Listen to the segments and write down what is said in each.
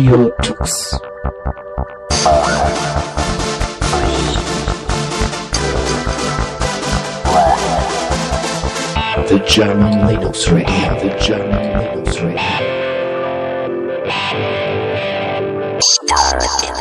The German Linux Radio, the German Linux Radio. Ho,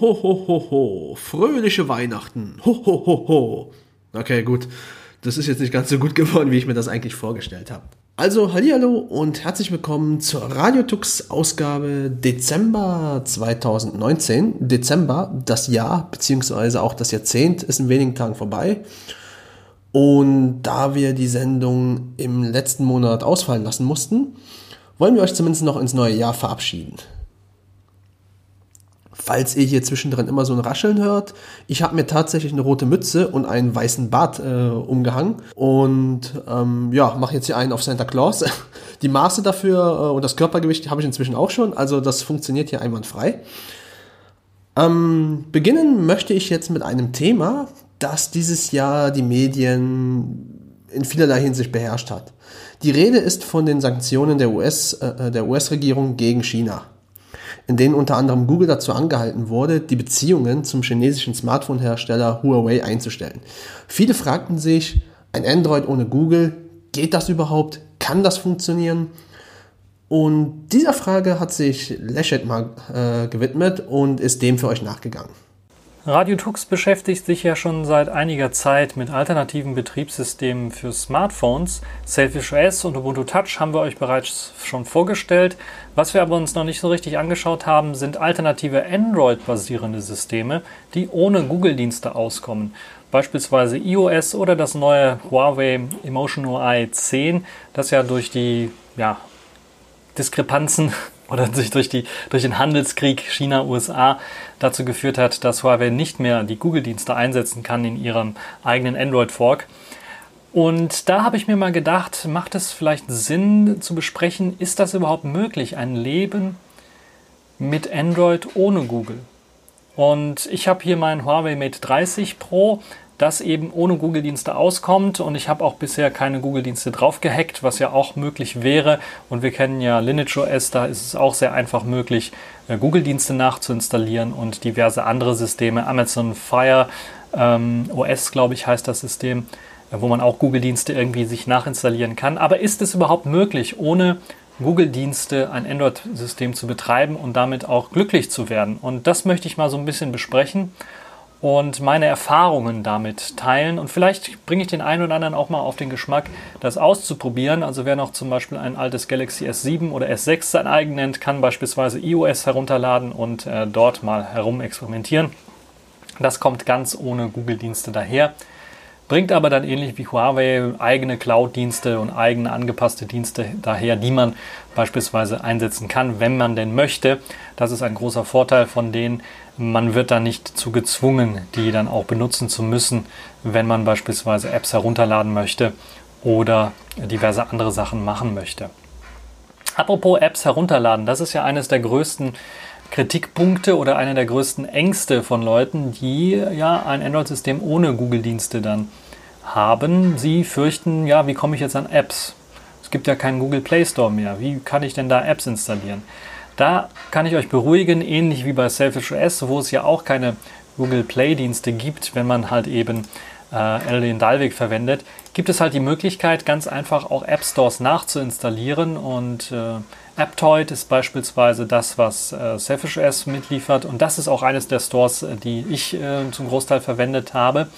ho, ho, ho, ho. Fröhliche Weihnachten. Ho, ho, ho, ho. Okay, gut. Das ist jetzt nicht ganz so gut geworden, wie ich mir das eigentlich vorgestellt habe. Also, hallihallo und herzlich willkommen zur Radiotux Ausgabe Dezember 2019. Dezember, das Jahr, beziehungsweise auch das Jahrzehnt ist in wenigen Tagen vorbei. Und da wir die Sendung im letzten Monat ausfallen lassen mussten, wollen wir euch zumindest noch ins neue Jahr verabschieden falls ihr hier zwischendrin immer so ein Rascheln hört, ich habe mir tatsächlich eine rote Mütze und einen weißen Bart äh, umgehangen und ähm, ja, mache jetzt hier einen auf Santa Claus. Die Maße dafür äh, und das Körpergewicht habe ich inzwischen auch schon, also das funktioniert hier einwandfrei. Ähm, beginnen möchte ich jetzt mit einem Thema, das dieses Jahr die Medien in vielerlei Hinsicht beherrscht hat. Die Rede ist von den Sanktionen der US, äh, der US-Regierung gegen China in denen unter anderem Google dazu angehalten wurde, die Beziehungen zum chinesischen Smartphone-Hersteller Huawei einzustellen. Viele fragten sich, ein Android ohne Google, geht das überhaupt? Kann das funktionieren? Und dieser Frage hat sich Leschet mal äh, gewidmet und ist dem für euch nachgegangen. Radio Tux beschäftigt sich ja schon seit einiger Zeit mit alternativen Betriebssystemen für Smartphones. Selfish OS und Ubuntu Touch haben wir euch bereits schon vorgestellt. Was wir aber uns noch nicht so richtig angeschaut haben, sind alternative Android-basierende Systeme, die ohne Google-Dienste auskommen. Beispielsweise iOS oder das neue Huawei Emotion UI 10, das ja durch die ja, Diskrepanzen oder sich durch, die, durch den Handelskrieg China-USA dazu geführt hat, dass Huawei nicht mehr die Google-Dienste einsetzen kann in ihrem eigenen Android-Fork. Und da habe ich mir mal gedacht, macht es vielleicht Sinn zu besprechen, ist das überhaupt möglich, ein Leben mit Android ohne Google? Und ich habe hier mein Huawei Mate 30 Pro das eben ohne Google-Dienste auskommt. Und ich habe auch bisher keine Google-Dienste drauf gehackt, was ja auch möglich wäre. Und wir kennen ja Lineage OS, da ist es auch sehr einfach möglich, äh, Google-Dienste nachzuinstallieren und diverse andere Systeme. Amazon Fire ähm, OS, glaube ich, heißt das System, äh, wo man auch Google-Dienste irgendwie sich nachinstallieren kann. Aber ist es überhaupt möglich, ohne Google-Dienste ein Android-System zu betreiben und damit auch glücklich zu werden? Und das möchte ich mal so ein bisschen besprechen und meine Erfahrungen damit teilen. Und vielleicht bringe ich den einen oder anderen auch mal auf den Geschmack, das auszuprobieren. Also wer noch zum Beispiel ein altes Galaxy S7 oder S6 sein eigen nennt, kann beispielsweise iOS herunterladen und äh, dort mal herum experimentieren. Das kommt ganz ohne Google-Dienste daher. Bringt aber dann ähnlich wie Huawei eigene Cloud-Dienste und eigene angepasste Dienste daher, die man beispielsweise einsetzen kann, wenn man denn möchte. Das ist ein großer Vorteil von denen. Man wird dann nicht zu gezwungen, die dann auch benutzen zu müssen, wenn man beispielsweise Apps herunterladen möchte oder diverse andere Sachen machen möchte. Apropos Apps herunterladen, das ist ja eines der größten Kritikpunkte oder einer der größten Ängste von Leuten, die ja ein Android-System ohne Google-Dienste dann haben. Sie fürchten, ja, wie komme ich jetzt an Apps? Es gibt ja keinen Google Play Store mehr. Wie kann ich denn da Apps installieren? Da kann ich euch beruhigen, ähnlich wie bei Selfish OS, wo es ja auch keine Google Play-Dienste gibt, wenn man halt eben äh, LD Dalvik verwendet, gibt es halt die Möglichkeit, ganz einfach auch App Stores nachzuinstallieren und äh, Aptoid ist beispielsweise das, was äh, Selfish OS mitliefert und das ist auch eines der Stores, äh, die ich äh, zum Großteil verwendet habe.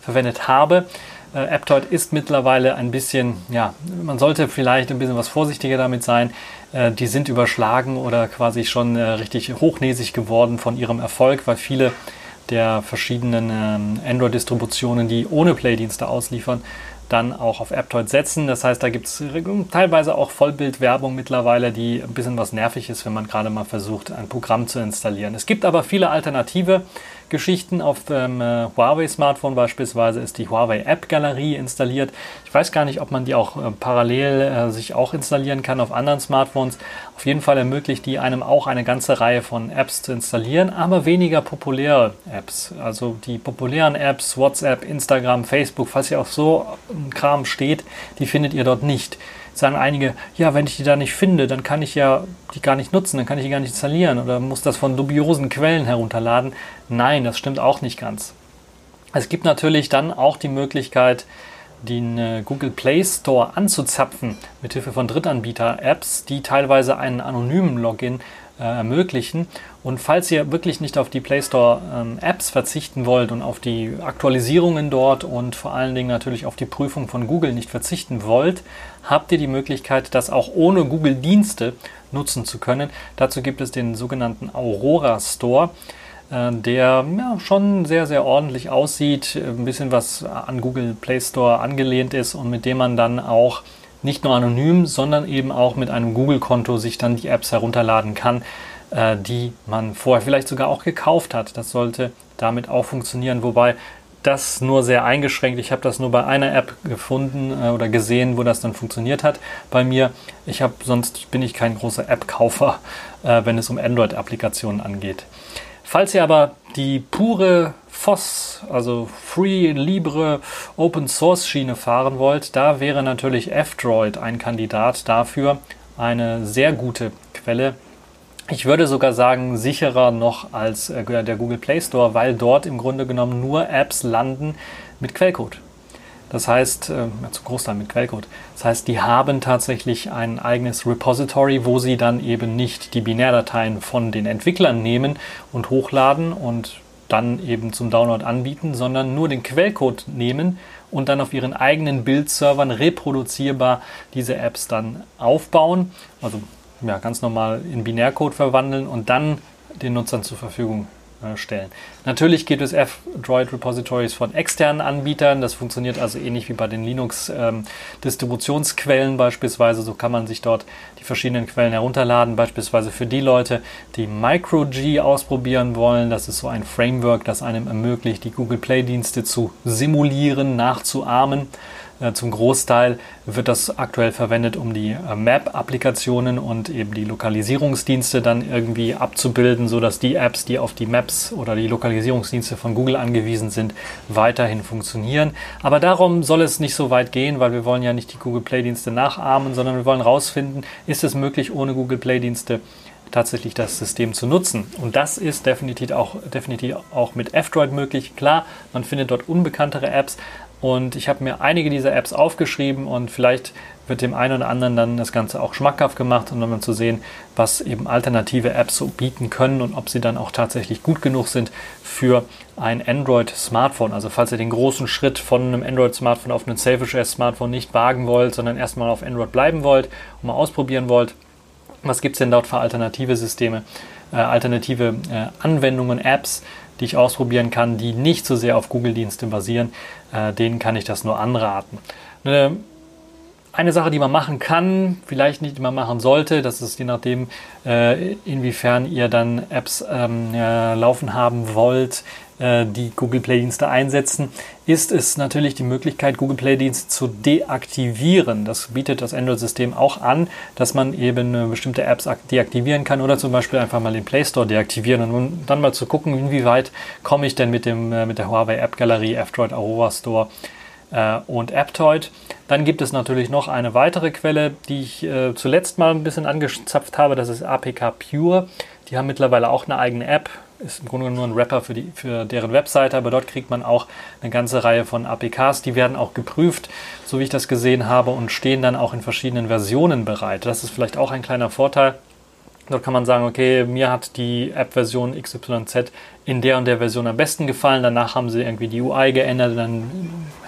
Verwendet habe. Äh, Aptoid ist mittlerweile ein bisschen, ja, man sollte vielleicht ein bisschen was vorsichtiger damit sein. Äh, die sind überschlagen oder quasi schon äh, richtig hochnäsig geworden von ihrem Erfolg, weil viele der verschiedenen ähm, Android-Distributionen, die ohne Play-Dienste ausliefern, dann auch auf Aptoid setzen. Das heißt, da gibt es teilweise auch Vollbildwerbung mittlerweile, die ein bisschen was nervig ist, wenn man gerade mal versucht, ein Programm zu installieren. Es gibt aber viele alternative Geschichten. Auf dem äh, Huawei-Smartphone beispielsweise ist die Huawei App Galerie installiert. Ich weiß gar nicht, ob man die auch äh, parallel äh, sich auch installieren kann auf anderen Smartphones. Auf jeden Fall ermöglicht die einem auch eine ganze Reihe von Apps zu installieren, aber weniger populäre Apps. Also die populären Apps, WhatsApp, Instagram, Facebook, falls ihr auf so ein Kram steht, die findet ihr dort nicht sagen einige, ja, wenn ich die da nicht finde, dann kann ich ja die gar nicht nutzen, dann kann ich die gar nicht installieren oder muss das von dubiosen Quellen herunterladen. Nein, das stimmt auch nicht ganz. Es gibt natürlich dann auch die Möglichkeit, den äh, Google Play Store anzuzapfen mit Hilfe von Drittanbieter-Apps, die teilweise einen anonymen Login äh, ermöglichen. Und falls ihr wirklich nicht auf die Play Store ähm, Apps verzichten wollt und auf die Aktualisierungen dort und vor allen Dingen natürlich auf die Prüfung von Google nicht verzichten wollt, habt ihr die Möglichkeit, das auch ohne Google Dienste nutzen zu können. Dazu gibt es den sogenannten Aurora Store äh, der ja, schon sehr, sehr ordentlich aussieht, ein bisschen was an Google Play Store angelehnt ist und mit dem man dann auch nicht nur anonym, sondern eben auch mit einem Google-Konto sich dann die Apps herunterladen kann, äh, die man vorher vielleicht sogar auch gekauft hat. Das sollte damit auch funktionieren, wobei das nur sehr eingeschränkt. Ich habe das nur bei einer App gefunden äh, oder gesehen, wo das dann funktioniert hat. Bei mir, ich habe sonst bin ich kein großer App-Kaufer, äh, wenn es um Android-Applikationen angeht. Falls ihr aber die pure FOSS, also Free, Libre, Open Source Schiene fahren wollt, da wäre natürlich F-Droid ein Kandidat dafür. Eine sehr gute Quelle. Ich würde sogar sagen, sicherer noch als äh, der Google Play Store, weil dort im Grunde genommen nur Apps landen mit Quellcode. Das heißt, äh, zum Großteil mit Quellcode. Das heißt, die haben tatsächlich ein eigenes Repository, wo sie dann eben nicht die Binärdateien von den Entwicklern nehmen und hochladen und dann eben zum Download anbieten, sondern nur den Quellcode nehmen und dann auf ihren eigenen Bildservern reproduzierbar diese Apps dann aufbauen. Also ja, ganz normal in Binärcode verwandeln und dann den Nutzern zur Verfügung stellen. Natürlich gibt es F-Droid-Repositories von externen Anbietern. Das funktioniert also ähnlich wie bei den Linux-Distributionsquellen ähm, beispielsweise. So kann man sich dort die verschiedenen Quellen herunterladen. Beispielsweise für die Leute, die MicroG ausprobieren wollen. Das ist so ein Framework, das einem ermöglicht, die Google Play-Dienste zu simulieren, nachzuahmen. Äh, zum Großteil wird das aktuell verwendet, um die äh, Map-Applikationen und eben die Lokalisierungsdienste dann irgendwie abzubilden, sodass die Apps, die auf die Maps oder die Lokalisierungsdienste von Google angewiesen sind, weiterhin funktionieren. Aber darum soll es nicht so weit gehen, weil wir wollen ja nicht die Google Play-Dienste nachahmen, sondern wir wollen herausfinden, ist es möglich, ohne Google Play-Dienste tatsächlich das System zu nutzen. Und das ist definitiv auch, definitiv auch mit F-Droid möglich. Klar, man findet dort unbekanntere Apps, und ich habe mir einige dieser Apps aufgeschrieben und vielleicht wird dem einen oder anderen dann das Ganze auch schmackhaft gemacht, um dann zu sehen, was eben alternative Apps so bieten können und ob sie dann auch tatsächlich gut genug sind für ein Android-Smartphone. Also falls ihr den großen Schritt von einem Android-Smartphone auf ein Selfish S-Smartphone nicht wagen wollt, sondern erstmal auf Android bleiben wollt und mal ausprobieren wollt, was gibt es denn dort für alternative Systeme, äh, alternative äh, Anwendungen, Apps, die ich ausprobieren kann, die nicht so sehr auf Google-Dienste basieren, äh, denen kann ich das nur anraten. Eine eine Sache, die man machen kann, vielleicht nicht, man machen sollte, das ist je nachdem, äh, inwiefern ihr dann Apps ähm, äh, laufen haben wollt, die Google Play-Dienste einsetzen, ist es natürlich die Möglichkeit, Google Play-Dienste zu deaktivieren. Das bietet das Android-System auch an, dass man eben äh, bestimmte Apps deaktivieren kann oder zum Beispiel einfach mal den Play Store deaktivieren und dann mal zu gucken, inwieweit komme ich denn mit, dem, äh, mit der Huawei App Galerie, F-Droid Aurora Store äh, und Aptoid. Dann gibt es natürlich noch eine weitere Quelle, die ich äh, zuletzt mal ein bisschen angezapft habe, das ist APK Pure. Die haben mittlerweile auch eine eigene App, ist im Grunde nur ein Rapper für, die, für deren Webseite, aber dort kriegt man auch eine ganze Reihe von APKs. Die werden auch geprüft, so wie ich das gesehen habe, und stehen dann auch in verschiedenen Versionen bereit. Das ist vielleicht auch ein kleiner Vorteil. Dort kann man sagen, okay, mir hat die App-Version XYZ in der und der Version am besten gefallen. Danach haben sie irgendwie die UI geändert, dann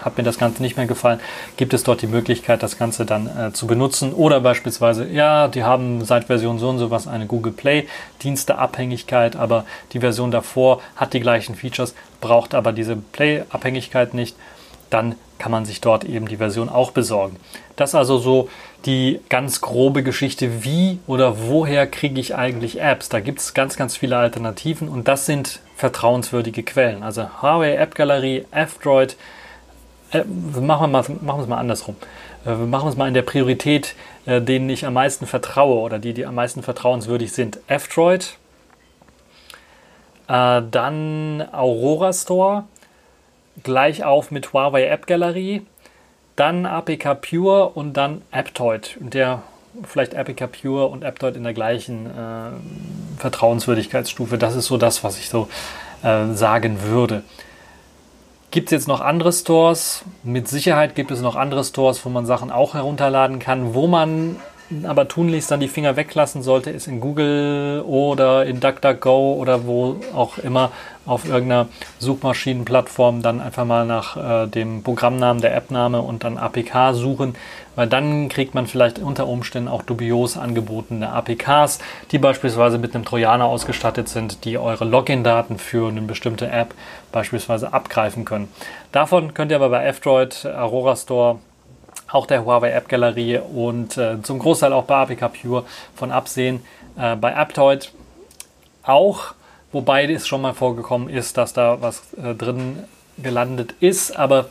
hat mir das Ganze nicht mehr gefallen. Gibt es dort die Möglichkeit, das Ganze dann äh, zu benutzen? Oder beispielsweise, ja, die haben seit Version so und so was eine Google Play Diensteabhängigkeit, aber die Version davor hat die gleichen Features, braucht aber diese Play-Abhängigkeit nicht. Dann kann man sich dort eben die Version auch besorgen. Das ist also so die ganz grobe Geschichte, wie oder woher kriege ich eigentlich Apps. Da gibt es ganz, ganz viele Alternativen und das sind vertrauenswürdige Quellen. Also Huawei App Galerie, F-Droid, äh, machen, wir machen wir es mal andersrum. Äh, wir es mal in der Priorität, äh, denen ich am meisten vertraue oder die, die am meisten vertrauenswürdig sind. F-Droid, äh, dann Aurora Store, gleich auf mit Huawei App Galerie, dann APK Pure und dann Aptoid. Und der vielleicht APK Pure und Aptoid in der gleichen äh, Vertrauenswürdigkeitsstufe. Das ist so das, was ich so äh, sagen würde. Gibt es jetzt noch andere Stores? Mit Sicherheit gibt es noch andere Stores, wo man Sachen auch herunterladen kann. Wo man aber tunlichst dann die Finger weglassen sollte, ist in Google oder in DuckDuckGo oder wo auch immer auf irgendeiner Suchmaschinenplattform dann einfach mal nach äh, dem Programmnamen, der Appname und dann APK suchen, weil dann kriegt man vielleicht unter Umständen auch dubios angebotene APKs, die beispielsweise mit einem Trojaner ausgestattet sind, die eure Login-Daten für eine bestimmte App beispielsweise abgreifen können. Davon könnt ihr aber bei F-Droid, Aurora Store auch der Huawei App Galerie und äh, zum Großteil auch bei APK Pure von absehen. Äh, bei Aptoid auch, wobei es schon mal vorgekommen ist, dass da was äh, drin gelandet ist, aber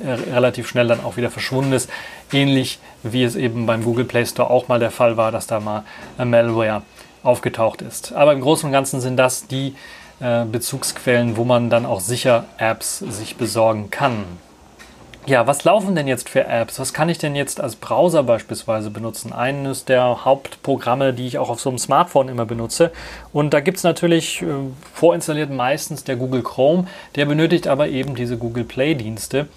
äh, relativ schnell dann auch wieder verschwunden ist. Ähnlich wie es eben beim Google Play Store auch mal der Fall war, dass da mal äh, Malware aufgetaucht ist. Aber im Großen und Ganzen sind das die äh, Bezugsquellen, wo man dann auch sicher Apps sich besorgen kann. Ja, was laufen denn jetzt für Apps? Was kann ich denn jetzt als Browser beispielsweise benutzen? Eines der Hauptprogramme, die ich auch auf so einem Smartphone immer benutze. Und da gibt es natürlich äh, vorinstalliert meistens der Google Chrome. Der benötigt aber eben diese Google Play-Dienste.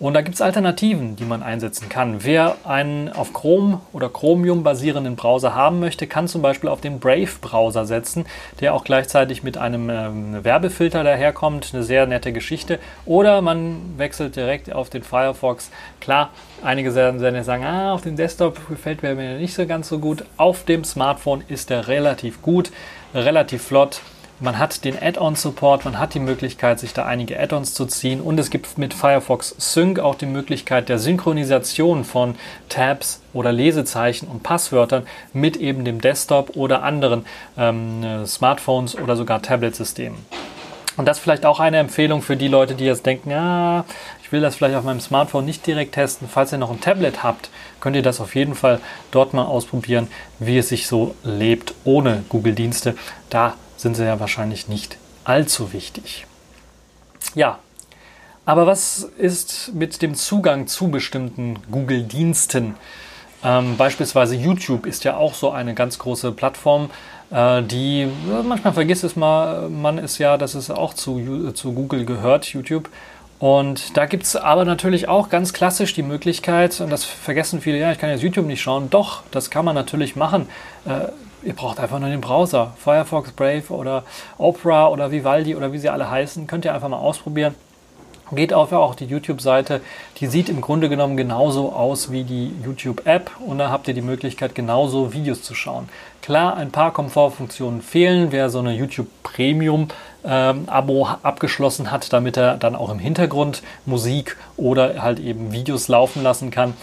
Und da gibt es Alternativen, die man einsetzen kann. Wer einen auf Chrome oder Chromium basierenden Browser haben möchte, kann zum Beispiel auf den Brave-Browser setzen, der auch gleichzeitig mit einem ähm, Werbefilter daherkommt. Eine sehr nette Geschichte. Oder man wechselt direkt auf den Firefox. Klar, einige werden sagen, ah, auf dem Desktop gefällt mir nicht so ganz so gut. Auf dem Smartphone ist der relativ gut, relativ flott. Man hat den Add-on-Support, man hat die Möglichkeit, sich da einige Add-ons zu ziehen und es gibt mit Firefox Sync auch die Möglichkeit der Synchronisation von Tabs oder Lesezeichen und Passwörtern mit eben dem Desktop oder anderen ähm, Smartphones oder sogar Tablet-Systemen. Und das vielleicht auch eine Empfehlung für die Leute, die jetzt denken, ja, ich will das vielleicht auf meinem Smartphone nicht direkt testen. Falls ihr noch ein Tablet habt, könnt ihr das auf jeden Fall dort mal ausprobieren, wie es sich so lebt ohne Google-Dienste. Da sind sie ja wahrscheinlich nicht allzu wichtig. Ja, aber was ist mit dem Zugang zu bestimmten Google-Diensten? Ähm, beispielsweise YouTube ist ja auch so eine ganz große Plattform, äh, die manchmal vergisst es mal, man ist ja, dass es auch zu, zu Google gehört, YouTube. Und da gibt es aber natürlich auch ganz klassisch die Möglichkeit, und das vergessen viele, ja, ich kann jetzt YouTube nicht schauen. Doch, das kann man natürlich machen. Äh, Ihr braucht einfach nur den Browser. Firefox, Brave oder Opera oder Vivaldi oder wie sie alle heißen. Könnt ihr einfach mal ausprobieren. Geht auf auch die YouTube-Seite. Die sieht im Grunde genommen genauso aus wie die YouTube-App und da habt ihr die Möglichkeit, genauso Videos zu schauen. Klar, ein paar Komfortfunktionen fehlen. Wer so eine YouTube Premium ähm, Abo abgeschlossen hat, damit er dann auch im Hintergrund Musik oder halt eben Videos laufen lassen kann.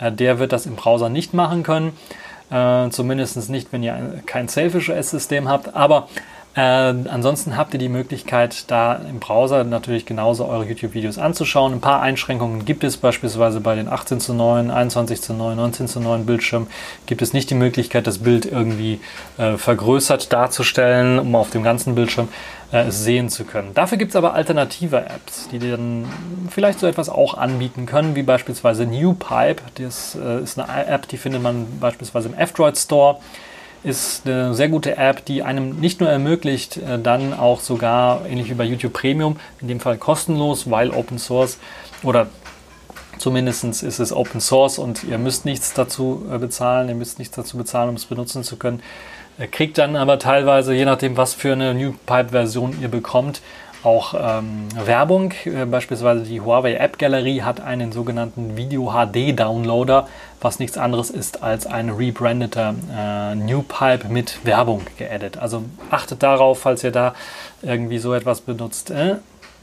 Äh, der wird das im Browser nicht machen können. Äh, zumindest nicht, wenn ihr kein Selfish OS-System habt. Aber äh, ansonsten habt ihr die Möglichkeit, da im Browser natürlich genauso eure YouTube-Videos anzuschauen. Ein paar Einschränkungen gibt es beispielsweise bei den 18 zu 9, 21 zu 9, 19 zu 9 Bildschirmen. Gibt es nicht die Möglichkeit, das Bild irgendwie äh, vergrößert darzustellen, um auf dem ganzen Bildschirm äh, sehen zu können. Dafür gibt es aber alternative Apps, die dann vielleicht so etwas auch anbieten können, wie beispielsweise NewPipe. Das äh, ist eine App, die findet man beispielsweise im F-Droid Store ist eine sehr gute App, die einem nicht nur ermöglicht, äh, dann auch sogar, ähnlich wie bei YouTube Premium, in dem Fall kostenlos, weil Open Source oder zumindest ist es Open Source und ihr müsst nichts dazu äh, bezahlen, ihr müsst nichts dazu bezahlen, um es benutzen zu können. Kriegt dann aber teilweise, je nachdem, was für eine New Pipe-Version ihr bekommt, auch ähm, Werbung. Äh, beispielsweise die Huawei App Galerie hat einen sogenannten Video HD Downloader, was nichts anderes ist als ein rebrandeter äh, New Pipe mit Werbung geaddet. Also achtet darauf, falls ihr da irgendwie so etwas benutzt. Äh,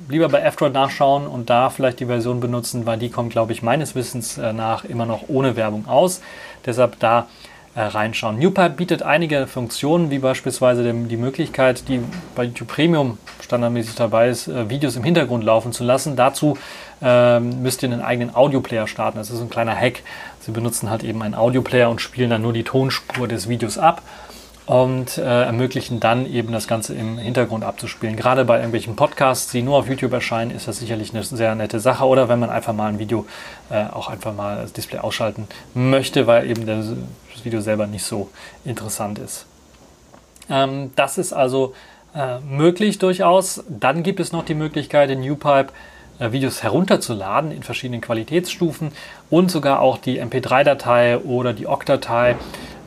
lieber bei F-Droid nachschauen und da vielleicht die Version benutzen, weil die kommt, glaube ich, meines Wissens äh, nach immer noch ohne Werbung aus. Deshalb da äh, reinschauen. NewPipe bietet einige Funktionen, wie beispielsweise dem, die Möglichkeit, die bei YouTube Premium standardmäßig dabei ist, äh, Videos im Hintergrund laufen zu lassen. Dazu ähm, müsst ihr einen eigenen Audioplayer starten. Das ist ein kleiner Hack. Sie benutzen halt eben einen Audioplayer und spielen dann nur die Tonspur des Videos ab und äh, ermöglichen dann eben das Ganze im Hintergrund abzuspielen. Gerade bei irgendwelchen Podcasts, die nur auf YouTube erscheinen, ist das sicherlich eine sehr nette Sache. Oder wenn man einfach mal ein Video äh, auch einfach mal das Display ausschalten möchte, weil eben das Video selber nicht so interessant ist. Ähm, das ist also äh, möglich durchaus. Dann gibt es noch die Möglichkeit, in NewPipe äh, Videos herunterzuladen in verschiedenen Qualitätsstufen und sogar auch die MP3-Datei oder die OGG-Datei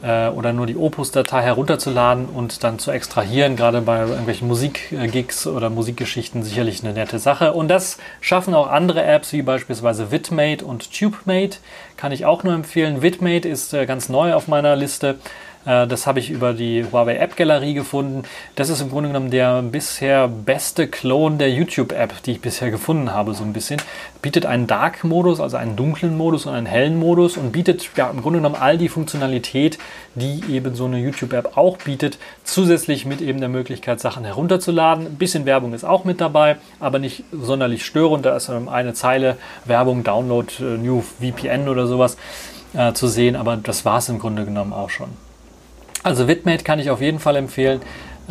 äh, oder nur die Opus-Datei herunterzuladen und dann zu extrahieren, gerade bei irgendwelchen Musikgigs oder Musikgeschichten sicherlich eine nette Sache. Und das schaffen auch andere Apps wie beispielsweise Vidmate und TubeMate. Kann ich auch nur empfehlen. Vidmate ist äh, ganz neu auf meiner Liste. Äh, das habe ich über die Huawei App Galerie gefunden. Das ist im Grunde genommen der bisher beste Clone der YouTube-App, die ich bisher gefunden habe, so ein bisschen. Bietet einen Dark-Modus, also einen dunklen Modus und einen hellen Modus und bietet ja, im Grunde genommen all die Funktionalität, die eben so eine YouTube-App auch bietet, zusätzlich mit eben der Möglichkeit, Sachen herunterzuladen. Ein bisschen Werbung ist auch mit dabei, aber nicht sonderlich störend. Da ist eine Zeile Werbung, Download, äh, New VPN oder sowas äh, zu sehen, aber das war es im Grunde genommen auch schon. Also Vidmate kann ich auf jeden Fall empfehlen.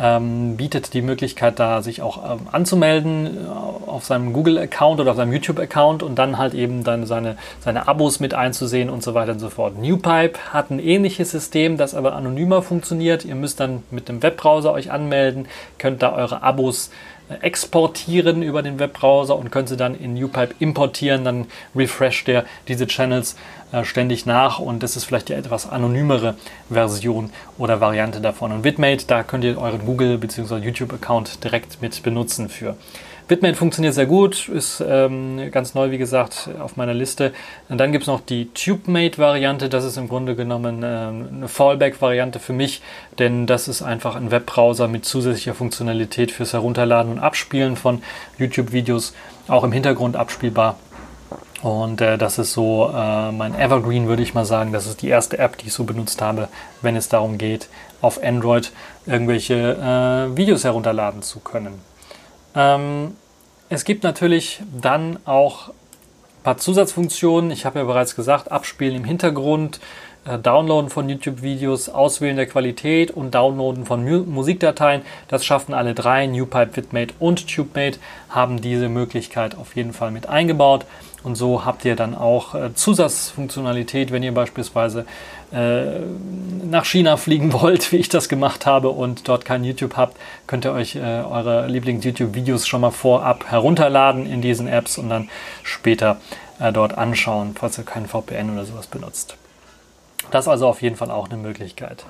Ähm, bietet die Möglichkeit, da sich auch ähm, anzumelden äh, auf seinem Google-Account oder auf seinem YouTube-Account und dann halt eben dann seine, seine Abos mit einzusehen und so weiter und so fort. NewPipe hat ein ähnliches System, das aber anonymer funktioniert. Ihr müsst dann mit dem Webbrowser euch anmelden, könnt da eure Abos exportieren über den Webbrowser und können sie dann in NewPipe importieren. Dann refresht der diese Channels äh, ständig nach und das ist vielleicht die etwas anonymere Version oder Variante davon. Und Vidmate, da könnt ihr euren Google- bzw. YouTube-Account direkt mit benutzen für. Bitmain funktioniert sehr gut, ist ähm, ganz neu, wie gesagt, auf meiner Liste. Und dann gibt es noch die TubeMate-Variante. Das ist im Grunde genommen ähm, eine Fallback-Variante für mich, denn das ist einfach ein Webbrowser mit zusätzlicher Funktionalität fürs Herunterladen und Abspielen von YouTube-Videos, auch im Hintergrund abspielbar. Und äh, das ist so äh, mein Evergreen, würde ich mal sagen. Das ist die erste App, die ich so benutzt habe, wenn es darum geht, auf Android irgendwelche äh, Videos herunterladen zu können. Ähm, es gibt natürlich dann auch ein paar Zusatzfunktionen. Ich habe ja bereits gesagt, Abspielen im Hintergrund, äh, Downloaden von YouTube-Videos, Auswählen der Qualität und Downloaden von Mu Musikdateien. Das schaffen alle drei. NewPipe, Vidmate und TubeMate haben diese Möglichkeit auf jeden Fall mit eingebaut. Und so habt ihr dann auch äh, Zusatzfunktionalität, wenn ihr beispielsweise äh, nach China fliegen wollt, wie ich das gemacht habe und dort kein YouTube habt, könnt ihr euch äh, eure Lieblings-YouTube-Videos schon mal vorab herunterladen in diesen Apps und dann später äh, dort anschauen, falls ihr keinen VPN oder sowas benutzt. Das ist also auf jeden Fall auch eine Möglichkeit.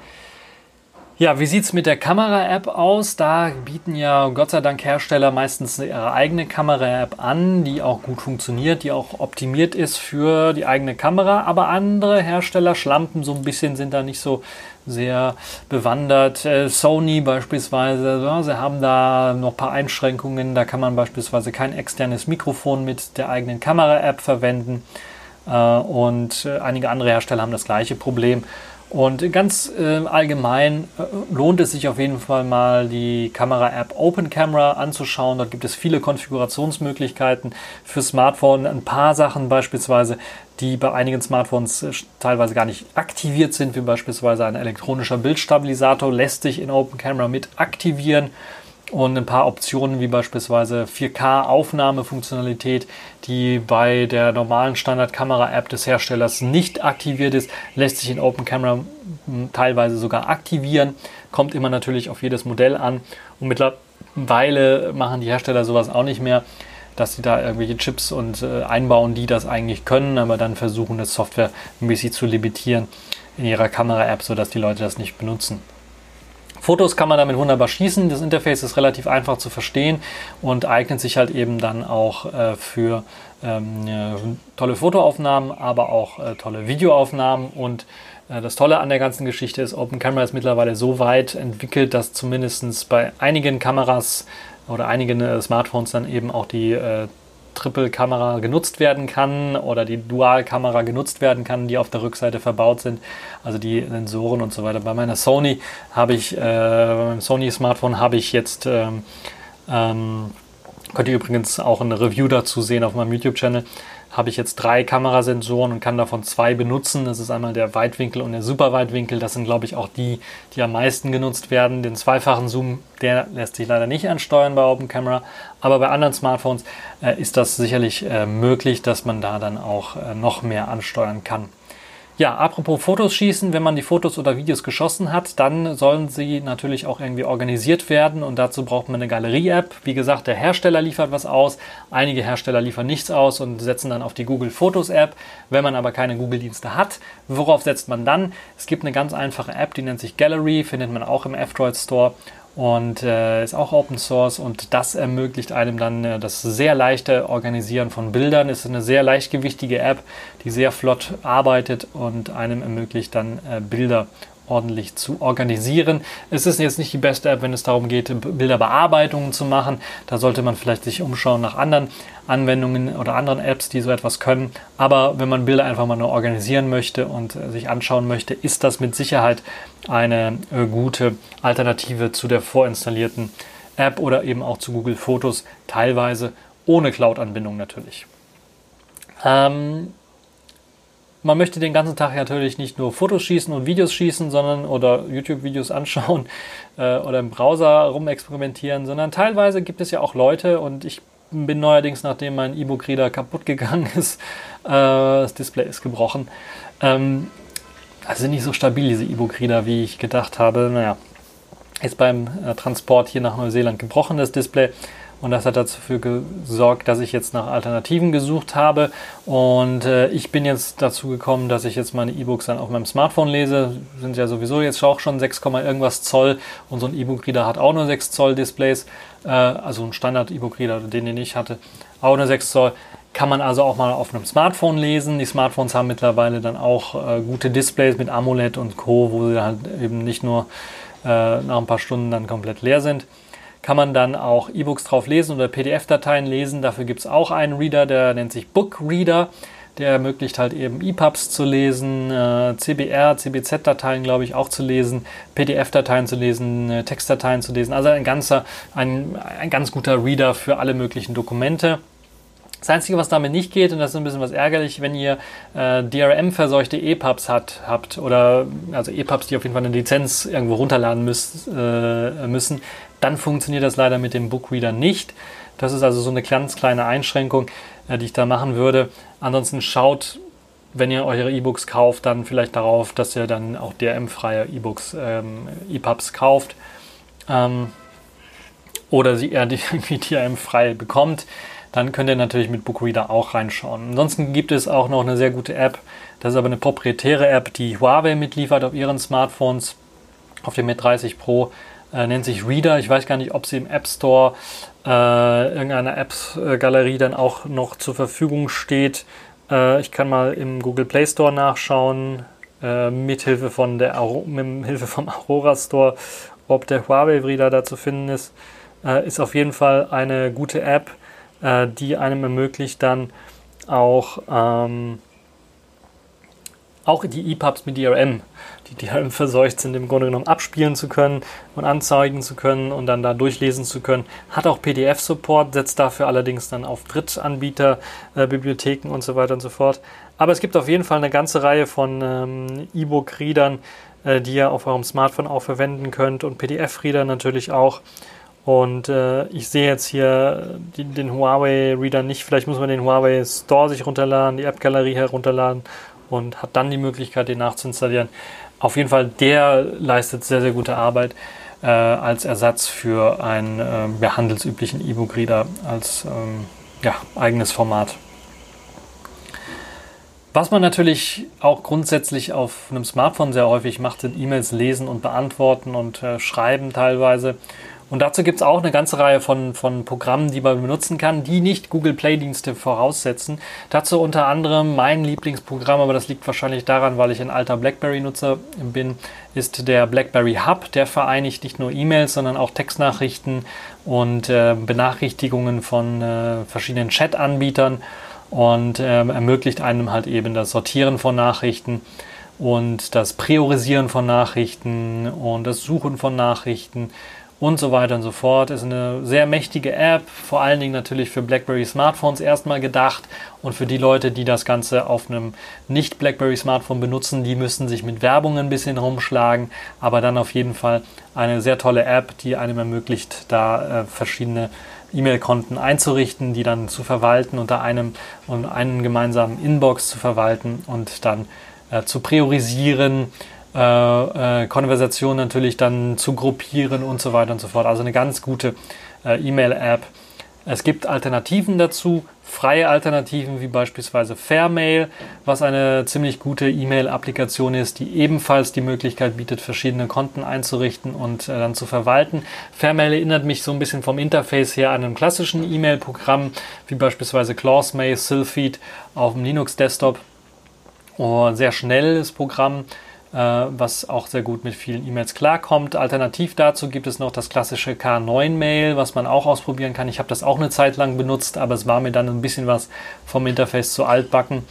Ja, wie sieht's mit der Kamera-App aus? Da bieten ja Gott sei Dank Hersteller meistens ihre eigene Kamera-App an, die auch gut funktioniert, die auch optimiert ist für die eigene Kamera. Aber andere Hersteller schlampen so ein bisschen, sind da nicht so sehr bewandert. Äh, Sony beispielsweise, ja, sie haben da noch ein paar Einschränkungen. Da kann man beispielsweise kein externes Mikrofon mit der eigenen Kamera-App verwenden. Äh, und äh, einige andere Hersteller haben das gleiche Problem. Und ganz äh, allgemein äh, lohnt es sich auf jeden Fall mal die Kamera-App Open Camera anzuschauen. Dort gibt es viele Konfigurationsmöglichkeiten für Smartphone. Ein paar Sachen beispielsweise, die bei einigen Smartphones äh, teilweise gar nicht aktiviert sind, wie beispielsweise ein elektronischer Bildstabilisator, lässt sich in Open Camera mit aktivieren und ein paar Optionen wie beispielsweise 4K-Aufnahmefunktionalität, die bei der normalen Standard-Kamera-App des Herstellers nicht aktiviert ist, lässt sich in Open Camera hm, teilweise sogar aktivieren. Kommt immer natürlich auf jedes Modell an und mittlerweile machen die Hersteller sowas auch nicht mehr, dass sie da irgendwelche Chips und äh, einbauen, die das eigentlich können, aber dann versuchen, das Software ein bisschen zu limitieren in ihrer Kamera-App, sodass die Leute das nicht benutzen. Fotos kann man damit wunderbar schießen. Das Interface ist relativ einfach zu verstehen und eignet sich halt eben dann auch äh, für ähm, äh, tolle Fotoaufnahmen, aber auch äh, tolle Videoaufnahmen. Und äh, das Tolle an der ganzen Geschichte ist, Open Camera ist mittlerweile so weit entwickelt, dass zumindest bei einigen Kameras oder einigen äh, Smartphones dann eben auch die äh, Triple-Kamera genutzt werden kann oder die Dual-Kamera genutzt werden kann, die auf der Rückseite verbaut sind, also die Sensoren und so weiter. Bei meiner Sony habe ich, äh, bei meinem Sony-Smartphone habe ich jetzt, ähm, ähm, könnt ihr übrigens auch eine Review dazu sehen auf meinem YouTube-Channel, habe ich jetzt drei Kamerasensoren und kann davon zwei benutzen. Das ist einmal der Weitwinkel und der Superweitwinkel. Das sind, glaube ich, auch die, die am meisten genutzt werden. Den zweifachen Zoom, der lässt sich leider nicht ansteuern bei Open Camera. Aber bei anderen Smartphones äh, ist das sicherlich äh, möglich, dass man da dann auch äh, noch mehr ansteuern kann. Ja, apropos Fotos schießen, wenn man die Fotos oder Videos geschossen hat, dann sollen sie natürlich auch irgendwie organisiert werden und dazu braucht man eine Galerie-App. Wie gesagt, der Hersteller liefert was aus, einige Hersteller liefern nichts aus und setzen dann auf die Google Fotos App. Wenn man aber keine Google-Dienste hat, worauf setzt man dann? Es gibt eine ganz einfache App, die nennt sich Gallery, findet man auch im F-Droid Store und äh, ist auch Open Source und das ermöglicht einem dann äh, das sehr leichte Organisieren von Bildern. Es ist eine sehr leichtgewichtige App, die sehr flott arbeitet und einem ermöglicht dann äh, Bilder ordentlich zu organisieren. Es ist jetzt nicht die beste App, wenn es darum geht, Bilderbearbeitungen zu machen. Da sollte man vielleicht sich umschauen nach anderen Anwendungen oder anderen Apps, die so etwas können. Aber wenn man Bilder einfach mal nur organisieren möchte und äh, sich anschauen möchte, ist das mit Sicherheit eine äh, gute Alternative zu der vorinstallierten App oder eben auch zu Google Fotos, teilweise ohne Cloud-Anbindung natürlich. Ähm, man möchte den ganzen Tag natürlich nicht nur Fotos schießen und Videos schießen, sondern oder YouTube-Videos anschauen äh, oder im Browser rumexperimentieren, sondern teilweise gibt es ja auch Leute und ich bin neuerdings, nachdem mein E-Book-Reader kaputt gegangen ist, äh, das Display ist gebrochen. Ähm, also nicht so stabil, diese E-Book-Reader, wie ich gedacht habe. Naja, ist beim äh, Transport hier nach Neuseeland gebrochen, das Display. Und das hat dafür gesorgt, dass ich jetzt nach Alternativen gesucht habe. Und äh, ich bin jetzt dazu gekommen, dass ich jetzt meine E-Books dann auf meinem Smartphone lese. Sind ja sowieso jetzt auch schon 6, irgendwas Zoll. Und so ein E-Book-Reader hat auch nur 6 Zoll Displays. Äh, also ein Standard-E-Book-Reader, den, den ich hatte, auch nur 6 Zoll. Kann man also auch mal auf einem Smartphone lesen. Die Smartphones haben mittlerweile dann auch äh, gute Displays mit AMOLED und Co., wo sie halt eben nicht nur äh, nach ein paar Stunden dann komplett leer sind kann man dann auch E-Books drauf lesen oder PDF-Dateien lesen. Dafür gibt es auch einen Reader, der nennt sich Book Reader. Der ermöglicht halt eben EPUBs zu lesen, äh, CBR, CBZ-Dateien, glaube ich, auch zu lesen, PDF-Dateien zu lesen, äh, Textdateien zu lesen. Also ein ganzer, ein, ein ganz guter Reader für alle möglichen Dokumente. Das Einzige, was damit nicht geht, und das ist ein bisschen was ärgerlich, wenn ihr äh, DRM-verseuchte EPUBs hat, habt oder also EPUBs, die auf jeden Fall eine Lizenz irgendwo runterladen müsst, äh, müssen, dann funktioniert das leider mit dem Bookreader nicht. Das ist also so eine ganz kleine Einschränkung, äh, die ich da machen würde. Ansonsten schaut, wenn ihr eure E-Books kauft, dann vielleicht darauf, dass ihr dann auch DRM-freie E-Books, ähm, EPUBs kauft. Ähm, oder sie eher irgendwie DRM-frei bekommt. Dann könnt ihr natürlich mit Bookreader auch reinschauen. Ansonsten gibt es auch noch eine sehr gute App. Das ist aber eine proprietäre App, die Huawei mitliefert auf ihren Smartphones auf dem Mate 30 Pro. Äh, nennt sich Reader. Ich weiß gar nicht, ob sie im App Store äh, irgendeiner Apps-Galerie dann auch noch zur Verfügung steht. Äh, ich kann mal im Google Play Store nachschauen, äh, mithilfe, von der, mit Hilfe vom Aurora Store, ob der Huawei Reader da zu finden ist. Äh, ist auf jeden Fall eine gute App, äh, die einem ermöglicht, dann auch ähm, auch die EPUBs mit DRM, die DRM verseucht sind, im Grunde genommen abspielen zu können und anzeigen zu können und dann da durchlesen zu können. Hat auch PDF-Support, setzt dafür allerdings dann auf Drittanbieter, äh, Bibliotheken und so weiter und so fort. Aber es gibt auf jeden Fall eine ganze Reihe von ähm, E-Book-Readern, äh, die ihr auf eurem Smartphone auch verwenden könnt und PDF-Reader natürlich auch. Und äh, ich sehe jetzt hier die, den Huawei Reader nicht. Vielleicht muss man den Huawei Store sich runterladen, die App-Galerie herunterladen und hat dann die Möglichkeit, den nachzuinstallieren. Auf jeden Fall, der leistet sehr, sehr gute Arbeit äh, als Ersatz für einen äh, ja, handelsüblichen E-Book-Reader als ähm, ja, eigenes Format. Was man natürlich auch grundsätzlich auf einem Smartphone sehr häufig macht, sind E-Mails lesen und beantworten und äh, schreiben teilweise. Und dazu gibt es auch eine ganze Reihe von, von Programmen, die man benutzen kann, die nicht Google Play-Dienste voraussetzen. Dazu unter anderem mein Lieblingsprogramm, aber das liegt wahrscheinlich daran, weil ich ein alter BlackBerry-Nutzer bin, ist der BlackBerry Hub. Der vereinigt nicht nur E-Mails, sondern auch Textnachrichten und äh, Benachrichtigungen von äh, verschiedenen Chat-Anbietern und äh, ermöglicht einem halt eben das Sortieren von Nachrichten und das Priorisieren von Nachrichten und das Suchen von Nachrichten und so weiter und so fort. Ist eine sehr mächtige App, vor allen Dingen natürlich für BlackBerry Smartphones erstmal gedacht. Und für die Leute, die das Ganze auf einem nicht BlackBerry Smartphone benutzen, die müssen sich mit Werbung ein bisschen rumschlagen, aber dann auf jeden Fall eine sehr tolle App, die einem ermöglicht, da äh, verschiedene E-Mail-Konten einzurichten, die dann zu verwalten unter einem und einen gemeinsamen Inbox zu verwalten und dann äh, zu priorisieren äh, äh, Konversation natürlich dann zu gruppieren und so weiter und so fort. Also eine ganz gute äh, E-Mail-App. Es gibt Alternativen dazu, freie Alternativen wie beispielsweise Fairmail, was eine ziemlich gute E-Mail-Applikation ist, die ebenfalls die Möglichkeit bietet, verschiedene Konten einzurichten und äh, dann zu verwalten. Fairmail erinnert mich so ein bisschen vom Interface her an einem klassischen E-Mail-Programm, wie beispielsweise ClauseMail, Sylpheed auf dem Linux-Desktop. Oh, sehr schnelles Programm, was auch sehr gut mit vielen E-Mails klarkommt. Alternativ dazu gibt es noch das klassische K9-Mail, was man auch ausprobieren kann. Ich habe das auch eine Zeit lang benutzt, aber es war mir dann ein bisschen was vom Interface zu altbacken,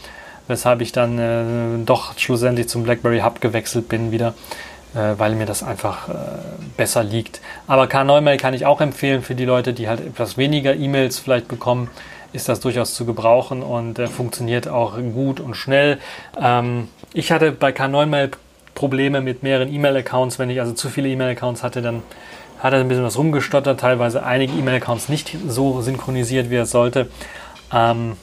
weshalb ich dann äh, doch schlussendlich zum BlackBerry Hub gewechselt bin wieder äh, weil mir das einfach äh, besser liegt. Aber K9-Mail kann ich auch empfehlen für die Leute, die halt etwas weniger E-Mails vielleicht bekommen, ist das durchaus zu gebrauchen und äh, funktioniert auch gut und schnell. Ähm, ich hatte bei K9-Mail Probleme mit mehreren E-Mail-Accounts. Wenn ich also zu viele E-Mail-Accounts hatte, dann hat er ein bisschen was rumgestottert, teilweise einige E-Mail-Accounts nicht so synchronisiert, wie er sollte. Ähm,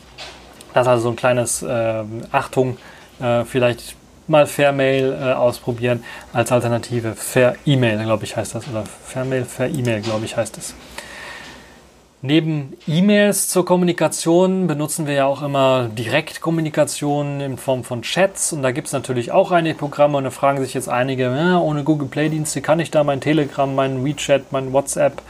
das ist also so ein kleines äh, Achtung, äh, vielleicht mal Fairmail äh, ausprobieren als Alternative. Fair E-Mail, glaube ich, heißt das. Oder Fairmail, Fair E-Mail, glaube ich, heißt es. Neben E-Mails zur Kommunikation benutzen wir ja auch immer Direktkommunikation in Form von Chats und da gibt es natürlich auch einige Programme und da fragen sich jetzt einige, ja, ohne Google Play-Dienste kann ich da mein Telegram, mein WeChat, mein WhatsApp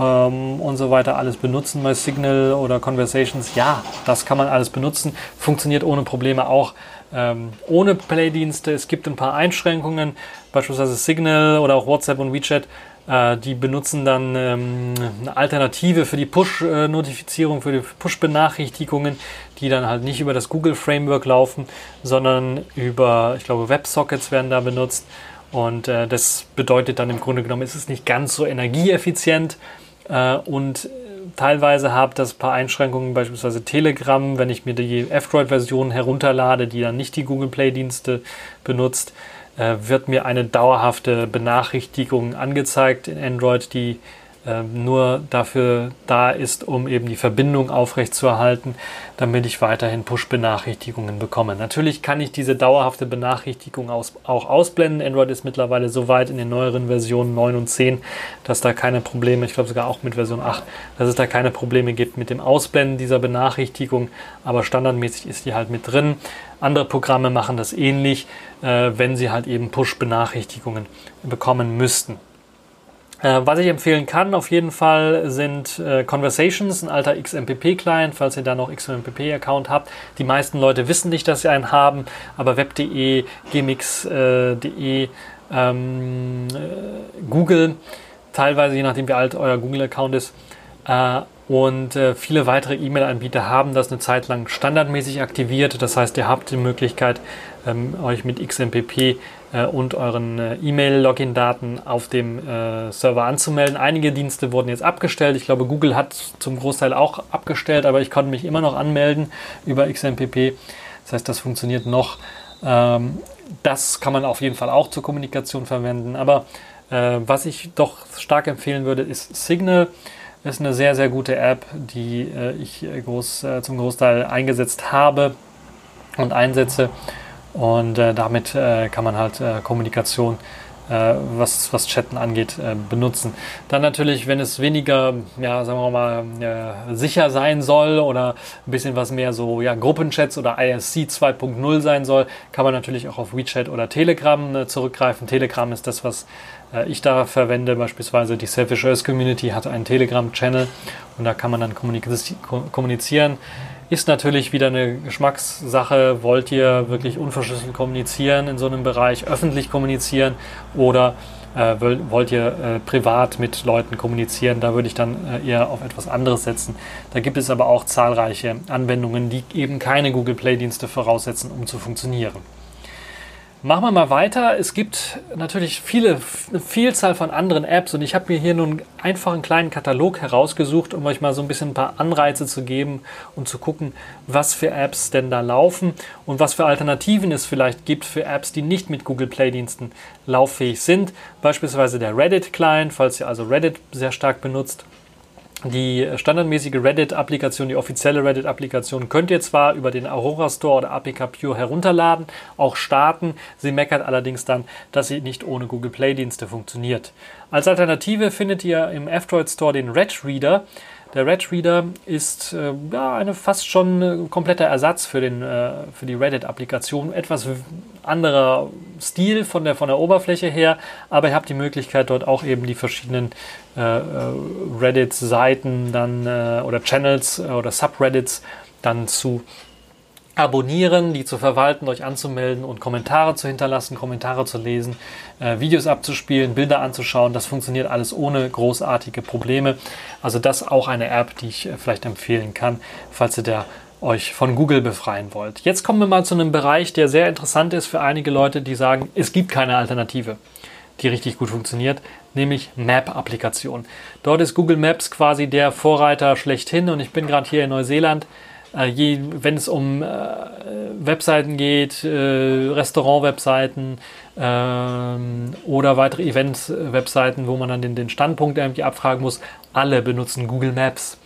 ähm, und so weiter alles benutzen, mein Signal oder Conversations. Ja, das kann man alles benutzen, funktioniert ohne Probleme auch ähm, ohne Play-Dienste. Es gibt ein paar Einschränkungen, beispielsweise Signal oder auch WhatsApp und WeChat die benutzen dann ähm, eine Alternative für die Push-Notifizierung, für die Push-Benachrichtigungen, die dann halt nicht über das Google Framework laufen, sondern über, ich glaube, WebSockets werden da benutzt. Und äh, das bedeutet dann im Grunde genommen, ist es nicht ganz so energieeffizient äh, und teilweise habe das ein paar Einschränkungen, beispielsweise Telegram, wenn ich mir die F-Droid-Version herunterlade, die dann nicht die Google Play-Dienste benutzt, äh, wird mir eine dauerhafte Benachrichtigung angezeigt in Android, die äh, nur dafür da ist, um eben die Verbindung aufrechtzuerhalten, damit ich weiterhin Push-Benachrichtigungen bekomme. Natürlich kann ich diese dauerhafte Benachrichtigung aus, auch ausblenden. Android ist mittlerweile so weit in den neueren Versionen 9 und 10, dass da keine Probleme, ich glaube sogar auch mit Version 8, dass es da keine Probleme gibt mit dem Ausblenden dieser Benachrichtigung, aber standardmäßig ist die halt mit drin. Andere Programme machen das ähnlich, äh, wenn sie halt eben Push-Benachrichtigungen bekommen müssten. Äh, was ich empfehlen kann, auf jeden Fall sind äh, Conversations, ein alter XMPP-Client, falls ihr da noch XMPP-Account habt. Die meisten Leute wissen nicht, dass sie einen haben, aber web.de, gmx.de, äh, ähm, äh, Google, teilweise je nachdem wie alt euer Google-Account ist, äh, und äh, viele weitere E-Mail-Anbieter haben das eine Zeit lang standardmäßig aktiviert. Das heißt, ihr habt die Möglichkeit, ähm, euch mit XMPP und euren äh, E-Mail-Login-Daten auf dem äh, Server anzumelden. Einige Dienste wurden jetzt abgestellt. Ich glaube, Google hat zum Großteil auch abgestellt, aber ich konnte mich immer noch anmelden über XMPP. Das heißt, das funktioniert noch. Ähm, das kann man auf jeden Fall auch zur Kommunikation verwenden. Aber äh, was ich doch stark empfehlen würde, ist Signal ist eine sehr, sehr gute App, die äh, ich äh, groß, äh, zum Großteil eingesetzt habe und einsetze. Und äh, damit äh, kann man halt äh, Kommunikation, was, was Chatten angeht, benutzen. Dann natürlich, wenn es weniger, ja, sagen wir mal, sicher sein soll oder ein bisschen was mehr so ja, Gruppenchats oder ISC 2.0 sein soll, kann man natürlich auch auf WeChat oder Telegram zurückgreifen. Telegram ist das, was äh, ich da verwende. Beispielsweise die Selfish Earth Community hat einen Telegram-Channel und da kann man dann kommunizieren. Ist natürlich wieder eine Geschmackssache. Wollt ihr wirklich unverschlüsselt kommunizieren in so einem Bereich, öffentlich kommunizieren oder äh, wollt ihr äh, privat mit Leuten kommunizieren? Da würde ich dann äh, eher auf etwas anderes setzen. Da gibt es aber auch zahlreiche Anwendungen, die eben keine Google Play-Dienste voraussetzen, um zu funktionieren. Machen wir mal weiter. Es gibt natürlich viele, eine Vielzahl von anderen Apps und ich habe mir hier nun einfach einen kleinen Katalog herausgesucht, um euch mal so ein bisschen ein paar Anreize zu geben und zu gucken, was für Apps denn da laufen und was für Alternativen es vielleicht gibt für Apps, die nicht mit Google Play Diensten lauffähig sind. Beispielsweise der Reddit Client, falls ihr also Reddit sehr stark benutzt die standardmäßige Reddit-Applikation, die offizielle Reddit-Applikation, könnt ihr zwar über den Aurora Store oder APK Pure herunterladen, auch starten. Sie meckert allerdings dann, dass sie nicht ohne Google Play-Dienste funktioniert. Als Alternative findet ihr im F-Droid Store den Red Reader. Der Red Reader ist äh, ja, eine fast schon äh, kompletter Ersatz für, den, äh, für die Reddit-Applikation. Etwas anderer Stil von der, von der Oberfläche her, aber ihr habt die Möglichkeit, dort auch eben die verschiedenen äh, äh, Reddit-Seiten dann äh, oder Channels oder Subreddits dann zu abonnieren, die zu verwalten, euch anzumelden und Kommentare zu hinterlassen, Kommentare zu lesen, äh, Videos abzuspielen, Bilder anzuschauen. Das funktioniert alles ohne großartige Probleme. Also das auch eine App, die ich äh, vielleicht empfehlen kann, falls ihr da euch von Google befreien wollt. Jetzt kommen wir mal zu einem Bereich, der sehr interessant ist für einige Leute, die sagen, es gibt keine Alternative, die richtig gut funktioniert, nämlich Map-Applikation. Dort ist Google Maps quasi der Vorreiter schlechthin und ich bin gerade hier in Neuseeland je, wenn es um äh, Webseiten geht, äh, Restaurant-Webseiten ähm, oder weitere Event-Webseiten, wo man dann den, den Standpunkt irgendwie abfragen muss, alle benutzen Google Maps.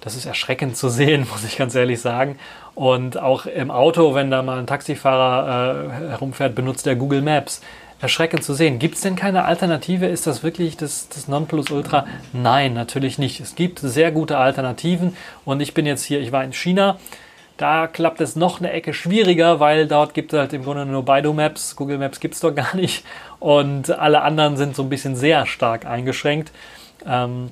Das ist erschreckend zu sehen, muss ich ganz ehrlich sagen. Und auch im Auto, wenn da mal ein Taxifahrer äh, herumfährt, benutzt er Google Maps erschreckend zu sehen. Gibt es denn keine Alternative? Ist das wirklich das, das Nonplusultra? Nein, natürlich nicht. Es gibt sehr gute Alternativen und ich bin jetzt hier, ich war in China. Da klappt es noch eine Ecke schwieriger, weil dort gibt es halt im Grunde nur Baidu Maps. Google Maps gibt es dort gar nicht. Und alle anderen sind so ein bisschen sehr stark eingeschränkt. Ähm,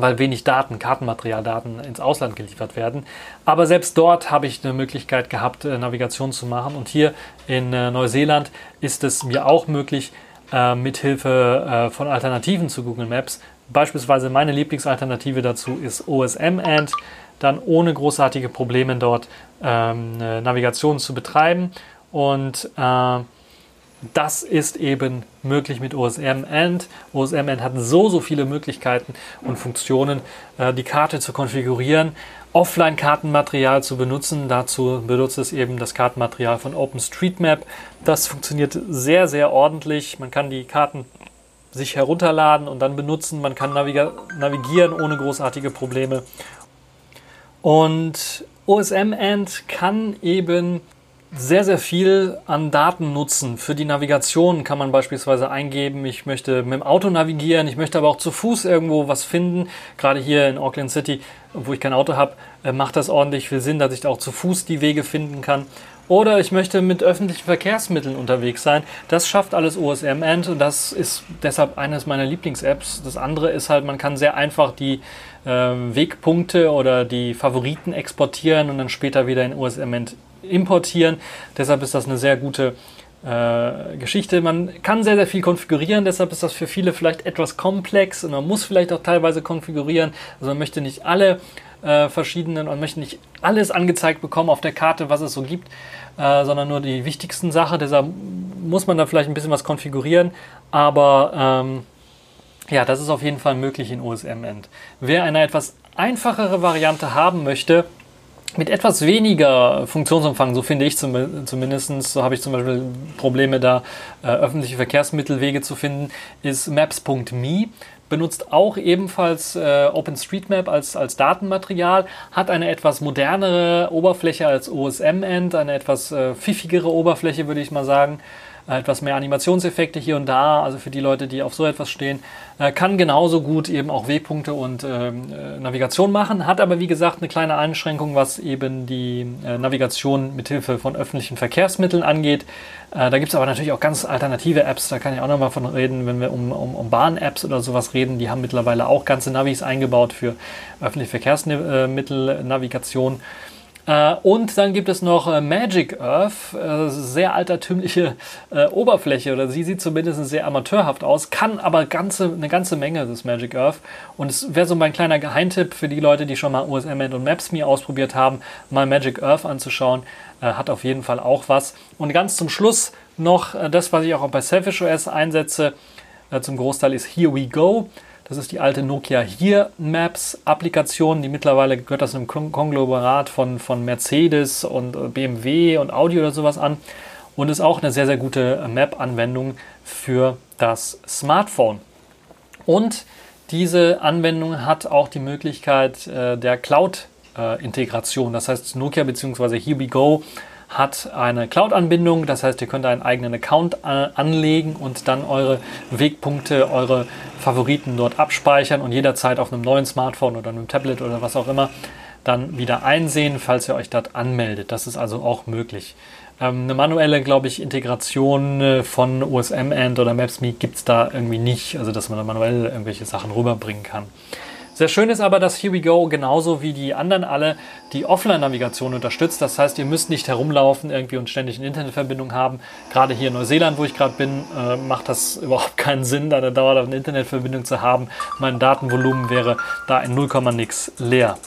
weil wenig Daten, Kartenmaterialdaten ins Ausland geliefert werden. Aber selbst dort habe ich eine Möglichkeit gehabt, äh, Navigation zu machen. Und hier in äh, Neuseeland ist es mir auch möglich, äh, mithilfe von Alternativen zu Google Maps. Beispielsweise meine Lieblingsalternative dazu ist OSM Ant, dann ohne großartige Probleme dort ähm, Navigation zu betreiben. Und äh, das ist eben möglich mit OSM End. OSM End hat so, so viele Möglichkeiten und Funktionen, äh, die Karte zu konfigurieren, Offline-Kartenmaterial zu benutzen. Dazu benutzt es eben das Kartenmaterial von OpenStreetMap. Das funktioniert sehr, sehr ordentlich. Man kann die Karten sich herunterladen und dann benutzen. Man kann navigieren ohne großartige Probleme. Und OSM End kann eben sehr, sehr viel an Daten nutzen. Für die Navigation kann man beispielsweise eingeben, ich möchte mit dem Auto navigieren, ich möchte aber auch zu Fuß irgendwo was finden. Gerade hier in Auckland City, wo ich kein Auto habe, äh, macht das ordentlich viel Sinn, dass ich auch zu Fuß die Wege finden kann. Oder ich möchte mit öffentlichen Verkehrsmitteln unterwegs sein. Das schafft alles OSM End und das ist deshalb eines meiner Lieblings-Apps. Das andere ist halt, man kann sehr einfach die äh, Wegpunkte oder die Favoriten exportieren und dann später wieder in OSM End importieren. Deshalb ist das eine sehr gute äh, Geschichte. Man kann sehr, sehr viel konfigurieren, deshalb ist das für viele vielleicht etwas komplex und man muss vielleicht auch teilweise konfigurieren. Also man möchte nicht alle äh, verschiedenen und möchte nicht alles angezeigt bekommen auf der Karte, was es so gibt, äh, sondern nur die wichtigsten Sachen. Deshalb muss man da vielleicht ein bisschen was konfigurieren, aber ähm, ja, das ist auf jeden Fall möglich in OSM End. Wer eine etwas einfachere Variante haben möchte, mit etwas weniger Funktionsumfang, so finde ich zum, zumindest, so habe ich zum Beispiel Probleme da, äh, öffentliche Verkehrsmittelwege zu finden, ist maps.me. Benutzt auch ebenfalls äh, OpenStreetMap als, als Datenmaterial, hat eine etwas modernere Oberfläche als OSM-End, eine etwas äh, pfiffigere Oberfläche, würde ich mal sagen etwas mehr Animationseffekte hier und da, also für die Leute, die auf so etwas stehen, äh, kann genauso gut eben auch Wegpunkte und ähm, äh, Navigation machen, hat aber wie gesagt eine kleine Einschränkung, was eben die äh, Navigation mithilfe von öffentlichen Verkehrsmitteln angeht. Äh, da gibt es aber natürlich auch ganz alternative Apps, da kann ich auch nochmal von reden, wenn wir um, um, um Bahn-Apps oder sowas reden, die haben mittlerweile auch ganze Navis eingebaut für öffentliche Verkehrsmittelnavigation. Äh, äh, und dann gibt es noch äh, Magic Earth, äh, sehr altertümliche Oberfläche, oder sie sieht zumindest sehr amateurhaft aus, kann aber ganze, eine ganze Menge des Magic Earth. Und es wäre so mein kleiner Geheimtipp für die Leute, die schon mal OSM und Maps.me ausprobiert haben, mal Magic Earth anzuschauen. hat auf jeden Fall auch was. Und ganz zum Schluss noch das, was ich auch bei Selfish OS einsetze, zum Großteil ist Here We Go. Das ist die alte Nokia Here Maps Applikation, die mittlerweile gehört das einem Konglomerat von, von Mercedes und äh, BMW und Audi oder sowas an und ist auch eine sehr, sehr gute Map-Anwendung für das Smartphone. Und diese Anwendung hat auch die Möglichkeit äh, der Cloud-Integration. Das heißt, Nokia bzw. Here We Go hat eine Cloud-Anbindung. Das heißt, ihr könnt einen eigenen Account äh, anlegen und dann eure Wegpunkte, eure Favoriten dort abspeichern und jederzeit auf einem neuen Smartphone oder einem Tablet oder was auch immer dann wieder einsehen, falls ihr euch dort anmeldet. Das ist also auch möglich. Ähm, eine manuelle, glaube ich, Integration äh, von OSM-End oder Maps.me gibt es da irgendwie nicht, also dass man da manuell irgendwelche Sachen rüberbringen kann. Sehr schön ist aber, dass Here We Go genauso wie die anderen alle die Offline-Navigation unterstützt. Das heißt, ihr müsst nicht herumlaufen irgendwie und ständig eine Internetverbindung haben. Gerade hier in Neuseeland, wo ich gerade bin, äh, macht das überhaupt keinen Sinn, da eine dauerhafte Internetverbindung zu haben. Mein Datenvolumen wäre da in 0, nix leer.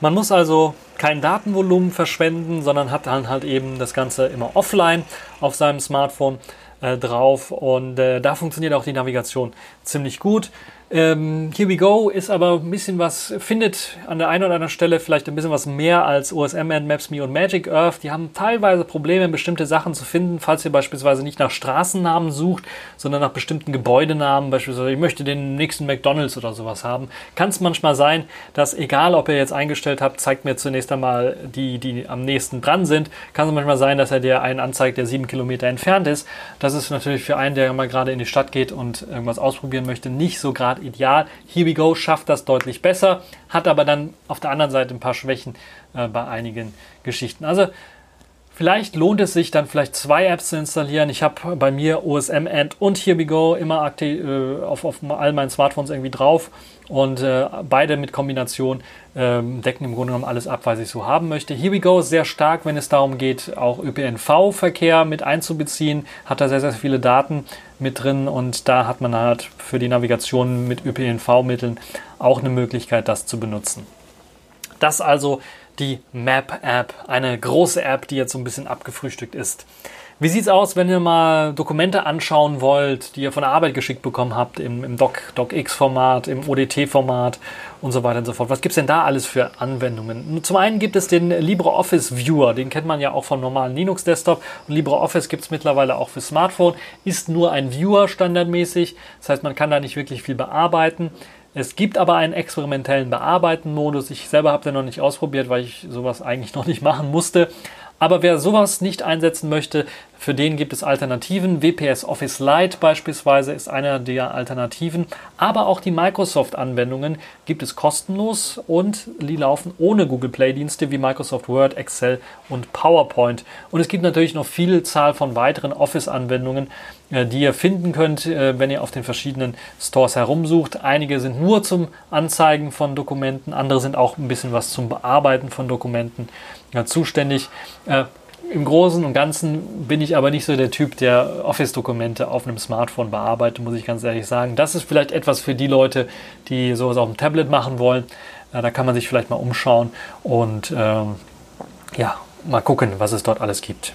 Man muss also kein Datenvolumen verschwenden, sondern hat dann halt eben das Ganze immer offline auf seinem Smartphone äh, drauf und äh, da funktioniert auch die Navigation ziemlich gut. Ähm, Here We Go ist aber ein bisschen was, findet an der einen oder anderen Stelle vielleicht ein bisschen was mehr als OSM and Maps.me und Magic Earth. Die haben teilweise Probleme, bestimmte Sachen zu finden, falls ihr beispielsweise nicht nach Straßennamen sucht, sondern nach bestimmten Gebäudenamen. Beispielsweise, ich möchte den nächsten McDonalds oder sowas haben. Kann es manchmal sein, dass egal, ob ihr jetzt eingestellt habt, zeigt mir zunächst einmal die, die am nächsten dran sind. Kann es manchmal sein, dass er dir einen anzeigt, der sieben Kilometer entfernt ist. Das ist natürlich für einen, der mal gerade in die Stadt geht und irgendwas ausprobieren möchte, nicht so gerade ideal. Here We Go schafft das deutlich besser, hat aber dann auf der anderen Seite ein paar Schwächen äh, bei einigen Geschichten. Also Vielleicht lohnt es sich dann vielleicht zwei Apps zu installieren. Ich habe bei mir OSM End und Here We Go immer aktiv, äh, auf, auf all meinen Smartphones irgendwie drauf und äh, beide mit Kombination äh, decken im Grunde genommen alles ab, was ich so haben möchte. Here We Go ist sehr stark, wenn es darum geht, auch ÖPNV-Verkehr mit einzubeziehen, hat da sehr, sehr viele Daten mit drin und da hat man halt für die Navigation mit ÖPNV-Mitteln auch eine Möglichkeit, das zu benutzen. Das also die Map-App, eine große App, die jetzt so ein bisschen abgefrühstückt ist. Wie sieht's aus, wenn ihr mal Dokumente anschauen wollt, die ihr von der Arbeit geschickt bekommen habt, im, im Doc, DocX-Format, im ODT-Format und so weiter und so fort? Was gibt's denn da alles für Anwendungen? Zum einen gibt es den LibreOffice Viewer, den kennt man ja auch vom normalen Linux-Desktop. Und LibreOffice gibt's mittlerweile auch für Smartphone, ist nur ein Viewer standardmäßig. Das heißt, man kann da nicht wirklich viel bearbeiten. Es gibt aber einen experimentellen Bearbeiten-Modus. Ich selber habe den noch nicht ausprobiert, weil ich sowas eigentlich noch nicht machen musste. Aber wer sowas nicht einsetzen möchte, für den gibt es Alternativen. WPS Office Lite beispielsweise ist einer der Alternativen. Aber auch die Microsoft-Anwendungen gibt es kostenlos und die laufen ohne Google Play-Dienste wie Microsoft Word, Excel und PowerPoint. Und es gibt natürlich noch viele Zahl von weiteren Office-Anwendungen, äh, die ihr finden könnt, äh, wenn ihr auf den verschiedenen Stores herumsucht. Einige sind nur zum Anzeigen von Dokumenten, andere sind auch ein bisschen was zum Bearbeiten von Dokumenten ja, zuständig. Äh, Im Großen und Ganzen bin ich aber nicht so der Typ, der Office-Dokumente auf einem Smartphone bearbeitet, muss ich ganz ehrlich sagen. Das ist vielleicht etwas für die Leute, die sowas auf dem Tablet machen wollen. Äh, da kann man sich vielleicht mal umschauen und ähm, ja, mal gucken, was es dort alles gibt.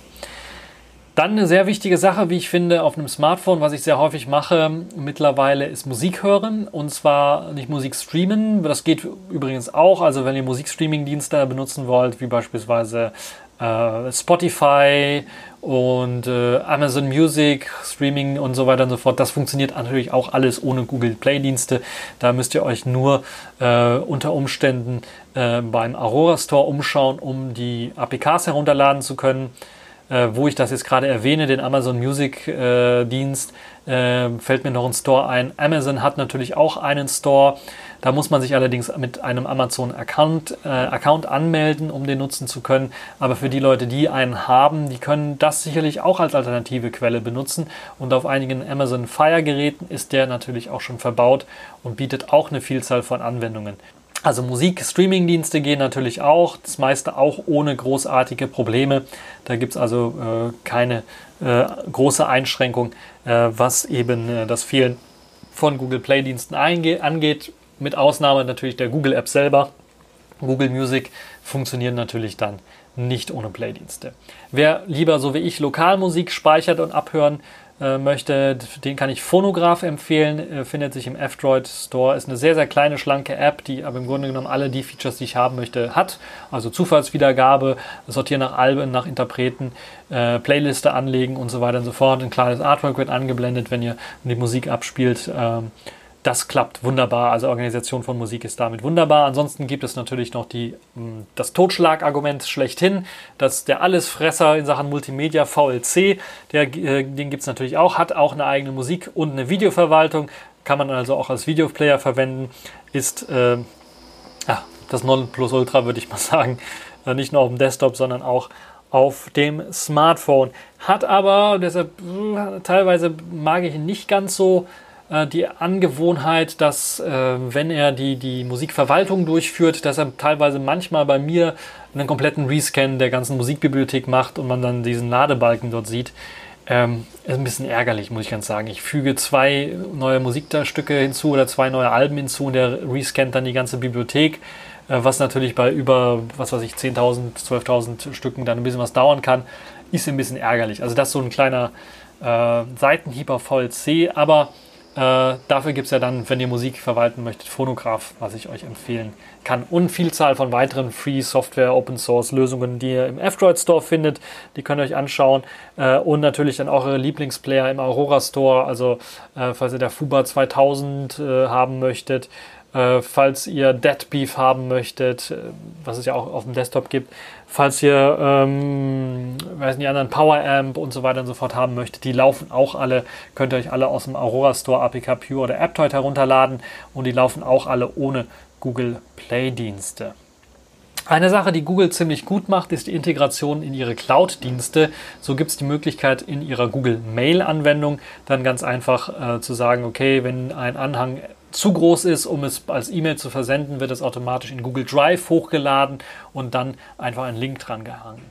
Dann eine sehr wichtige Sache, wie ich finde, auf einem Smartphone, was ich sehr häufig mache mittlerweile, ist Musik hören. Und zwar nicht Musik streamen. Das geht übrigens auch. Also wenn ihr Musikstreaming-Dienste benutzen wollt, wie beispielsweise äh, Spotify und äh, Amazon Music, Streaming und so weiter und so fort. Das funktioniert natürlich auch alles ohne Google Play-Dienste. Da müsst ihr euch nur äh, unter Umständen äh, beim Aurora Store umschauen, um die APKs herunterladen zu können äh, wo ich das jetzt gerade erwähne, den Amazon Music äh, Dienst, äh, fällt mir noch ein Store ein. Amazon hat natürlich auch einen Store. Da muss man sich allerdings mit einem Amazon-Account äh, Account anmelden, um den nutzen zu können. Aber für die Leute, die einen haben, die können das sicherlich auch als alternative Quelle benutzen. Und auf einigen Amazon Fire-Geräten ist der natürlich auch schon verbaut und bietet auch eine Vielzahl von Anwendungen. Also Musik-Streaming-Dienste gehen natürlich auch, das meiste auch ohne großartige Probleme. Da gibt es also äh, keine äh, große Einschränkung, äh, was eben äh, das Fehlen von Google Play-Diensten angeht, mit Ausnahme natürlich der Google App selber. Google Music funktioniert natürlich dann nicht ohne Play-Dienste. Wer lieber so wie ich Lokalmusik speichert und abhören möchte, den kann ich Phonograph empfehlen. Äh, findet sich im F-Droid Store. Ist eine sehr, sehr kleine, schlanke App, die aber im Grunde genommen alle die Features, die ich haben möchte, hat. Also Zufallswiedergabe, Sortieren nach Alben, nach Interpreten, äh, Playliste anlegen und so weiter und so fort. Ein kleines Artwork wird angeblendet, wenn ihr die Musik abspielt. Ähm, das klappt wunderbar. Also Organisation von Musik ist damit wunderbar. Ansonsten gibt es natürlich noch die, hm, das Totschlagargument schlechthin, dass der Allesfresser in Sachen Multimedia VLC, der, äh, den gibt es natürlich auch, hat auch eine eigene Musik und eine Videoverwaltung, kann man also auch als Videoplayer verwenden, ist äh, ja, das Nonplusultra, würde ich mal sagen. Äh, nicht nur auf dem Desktop, sondern auch auf dem Smartphone. Hat aber, deshalb äh, teilweise mag ich ihn nicht ganz so, äh, die Angewohnheit, dass äh, wenn er die, die Musikverwaltung durchführt, dass er teilweise manchmal bei mir einen kompletten Rescan der ganzen Musikbibliothek macht und man dann diesen Ladebalken dort sieht. Ähm, ist ein bisschen ärgerlich, muss ich ganz sagen. Ich füge zwei neue Musikstücke hinzu oder zwei neue Alben hinzu und der rescannt dann die ganze Bibliothek, äh, was natürlich bei über, was weiß ich, 10.000, 12.000 Stücken dann ein bisschen was dauern kann, ist ein bisschen ärgerlich. Also das ist so ein kleiner äh, Seitenhieb auf VLC, aber äh, dafür gibt es ja dann, wenn ihr Musik verwalten möchtet, Phonograph, was ich euch empfehlen kann. Und Vielzahl von weiteren Free Software, Open Source Lösungen, die ihr im F-Droid Store findet. Die könnt ihr euch anschauen. Äh, und natürlich dann auch eure Lieblingsplayer im Aurora Store. Also, äh, falls ihr der Fuba 2000 äh, haben möchtet, äh, falls ihr Dead Beef haben möchtet, äh, was es ja auch auf dem Desktop gibt, falls ihr, ähm, weiß nicht, anderen Power Amp und so weiter und so fort haben möchtet, die laufen auch alle, könnt ihr euch alle aus dem Aurora Store APK Pure oder AppToy herunterladen und die laufen auch alle ohne Google Play Dienste. Eine Sache, die Google ziemlich gut macht, ist die Integration in ihre Cloud-Dienste. So gibt es die Möglichkeit in ihrer Google Mail-Anwendung dann ganz einfach äh, zu sagen, okay, wenn ein Anhang zu groß ist, um es als E-Mail zu versenden, wird es automatisch in Google Drive hochgeladen und dann einfach ein Link dran gehangen.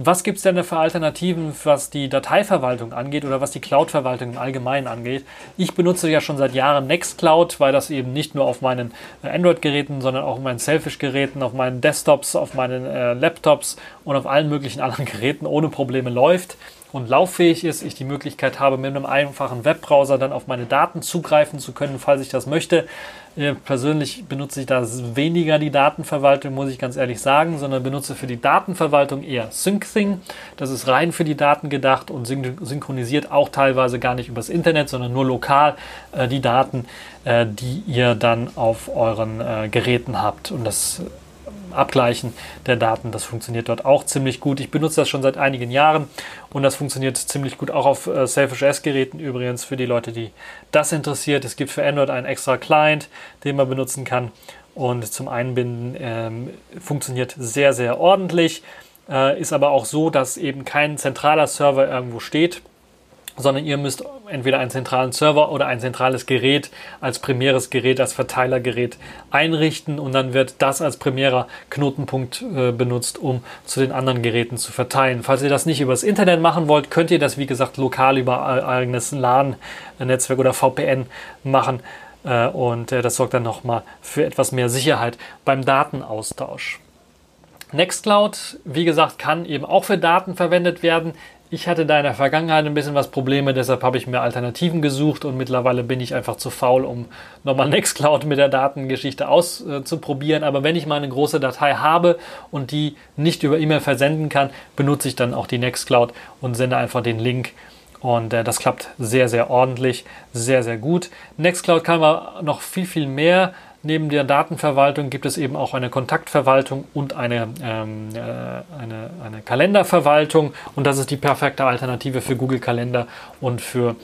Was gibt es denn für Alternativen, was die Dateiverwaltung angeht oder was die Cloud-Verwaltung im Allgemeinen angeht? Ich benutze ja schon seit Jahren Nextcloud, weil das eben nicht nur auf meinen äh, Android-Geräten, sondern auch auf meinen Selfish-Geräten, auf meinen Desktops, auf meinen äh, Laptops und auf allen möglichen anderen Geräten ohne Probleme läuft. Und lauffähig ist, ich die Möglichkeit habe, mit einem einfachen Webbrowser dann auf meine Daten zugreifen zu können, falls ich das möchte. Äh, persönlich benutze ich da weniger die Datenverwaltung, muss ich ganz ehrlich sagen, sondern benutze für die Datenverwaltung eher SyncThing. Das ist rein für die Daten gedacht und synchronisiert auch teilweise gar nicht übers Internet, sondern nur lokal äh, die Daten, äh, die ihr dann auf euren äh, Geräten habt. Und das Abgleichen der Daten. Das funktioniert dort auch ziemlich gut. Ich benutze das schon seit einigen Jahren und das funktioniert ziemlich gut auch auf äh, Selfish S-Geräten übrigens für die Leute, die das interessiert. Es gibt für Android einen extra Client, den man benutzen kann und zum Einbinden ähm, funktioniert sehr, sehr ordentlich. Äh, ist aber auch so, dass eben kein zentraler Server irgendwo steht sondern ihr müsst entweder einen zentralen Server oder ein zentrales Gerät als primäres Gerät, als Verteilergerät einrichten und dann wird das als primärer Knotenpunkt äh, benutzt, um zu den anderen Geräten zu verteilen. Falls ihr das nicht übers Internet machen wollt, könnt ihr das wie gesagt lokal über eigenes LAN-Netzwerk oder VPN machen äh, und äh, das sorgt dann nochmal für etwas mehr Sicherheit beim Datenaustausch. Nextcloud, wie gesagt, kann eben auch für Daten verwendet werden. Ich hatte da in der Vergangenheit ein bisschen was Probleme, deshalb habe ich mir Alternativen gesucht und mittlerweile bin ich einfach zu faul, um nochmal Nextcloud mit der Datengeschichte auszuprobieren. Aber wenn ich mal eine große Datei habe und die nicht über E-Mail versenden kann, benutze ich dann auch die Nextcloud und sende einfach den Link. Und äh, das klappt sehr, sehr ordentlich, sehr, sehr gut. Nextcloud kann aber noch viel, viel mehr. Neben der Datenverwaltung gibt es eben auch eine Kontaktverwaltung und eine, ähm, äh, eine, eine Kalenderverwaltung. Und das ist die perfekte Alternative für Google Kalender und für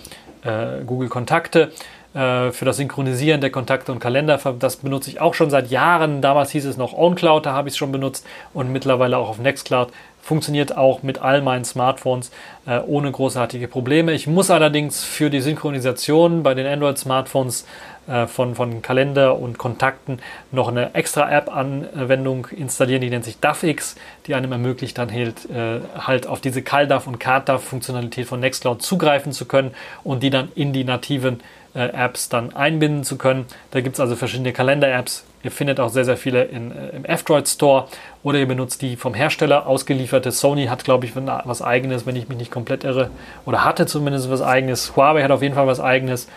äh, Google Kontakte. Äh, für das Synchronisieren der Kontakte und Kalender. Das benutze ich auch schon seit Jahren. Damals hieß es noch OwnCloud, da habe ich es schon benutzt und mittlerweile auch auf Nextcloud. Funktioniert auch mit all meinen Smartphones äh, ohne großartige Probleme. Ich muss allerdings für die Synchronisation bei den Android-Smartphones äh, von, von Kalender und Kontakten noch eine extra App-Anwendung installieren, die nennt sich DAFX, die einem ermöglicht, dann halt, äh, halt auf diese CalDAV und CardDAV-Funktionalität von Nextcloud zugreifen zu können und die dann in die nativen äh, Apps dann einbinden zu können. Da gibt es also verschiedene Kalender-Apps. Ihr findet auch sehr, sehr viele in, äh, im F-Droid Store oder ihr benutzt die vom Hersteller ausgelieferte. Sony hat, glaube ich, was eigenes, wenn ich mich nicht komplett irre. Oder hatte zumindest was eigenes. Huawei hat auf jeden Fall was eigenes.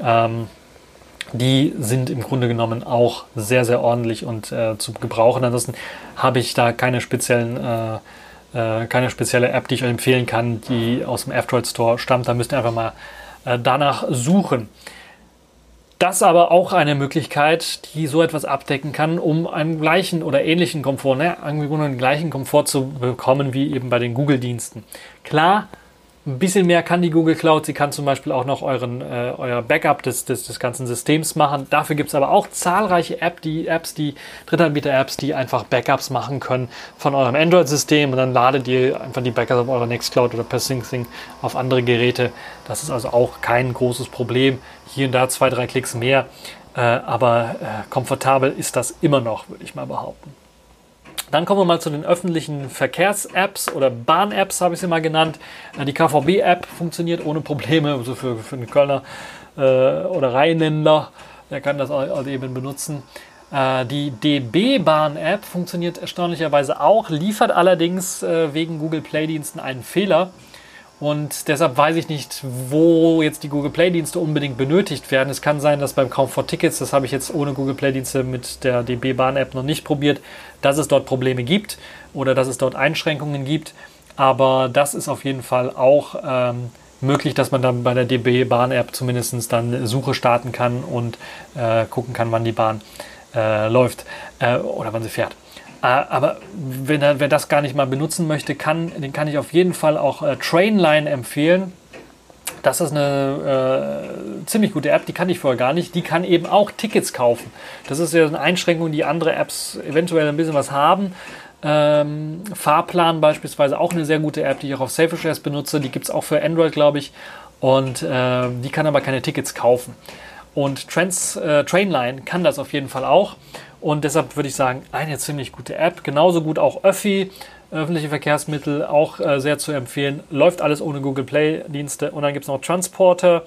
Ähm, die sind im Grunde genommen auch sehr, sehr ordentlich und äh, zu gebrauchen. Ansonsten habe ich da keine speziellen äh, äh, keine spezielle App, die ich euch empfehlen kann, die aus dem F-Droid Store stammt. Da müsst ihr einfach mal äh, danach suchen. Das aber auch eine Möglichkeit, die so etwas abdecken kann, um einen gleichen oder ähnlichen Komfort, ne, einen gleichen Komfort zu bekommen wie eben bei den Google-Diensten. Klar, ein bisschen mehr kann die Google Cloud. Sie kann zum Beispiel auch noch euren, äh, euer Backup des, des, des ganzen Systems machen. Dafür gibt es aber auch zahlreiche App, die Apps, die Drittanbieter-Apps, die einfach Backups machen können von eurem Android-System und dann ladet ihr einfach die Backups auf eurer Nextcloud oder per SyncThing auf andere Geräte. Das ist also auch kein großes Problem. Hier und da zwei, drei Klicks mehr. Äh, aber äh, komfortabel ist das immer noch, würde ich mal behaupten. Dann kommen wir mal zu den öffentlichen Verkehrs-Apps oder Bahn-Apps, habe ich sie mal genannt. Äh, die KVB-App funktioniert ohne Probleme, also für, für einen Kölner äh, oder Rheinländer, der kann das halt eben benutzen. Äh, die DB-Bahn-App funktioniert erstaunlicherweise auch, liefert allerdings äh, wegen Google Play-Diensten einen Fehler. Und deshalb weiß ich nicht, wo jetzt die Google Play-Dienste unbedingt benötigt werden. Es kann sein, dass beim Kauf von Tickets, das habe ich jetzt ohne Google Play-Dienste mit der DB Bahn-App noch nicht probiert, dass es dort Probleme gibt oder dass es dort Einschränkungen gibt. Aber das ist auf jeden Fall auch ähm, möglich, dass man dann bei der DB Bahn-App zumindest dann Suche starten kann und äh, gucken kann, wann die Bahn äh, läuft äh, oder wann sie fährt. Äh, aber wenn er, wer das gar nicht mal benutzen möchte, kann, den kann ich auf jeden Fall auch äh, Trainline empfehlen. Das ist eine äh, ziemlich gute App, die kann ich vorher gar nicht. Die kann eben auch Tickets kaufen. Das ist ja eine Einschränkung, die andere Apps eventuell ein bisschen was haben. Ähm, Fahrplan beispielsweise auch eine sehr gute App, die ich auch auf Selfishares benutze. Die gibt es auch für Android, glaube ich. Und äh, die kann aber keine Tickets kaufen. Und Trans, äh, Trainline kann das auf jeden Fall auch. Und deshalb würde ich sagen, eine ziemlich gute App. Genauso gut auch Öffi, öffentliche Verkehrsmittel, auch äh, sehr zu empfehlen. Läuft alles ohne Google Play-Dienste. Und dann gibt es noch Transporter,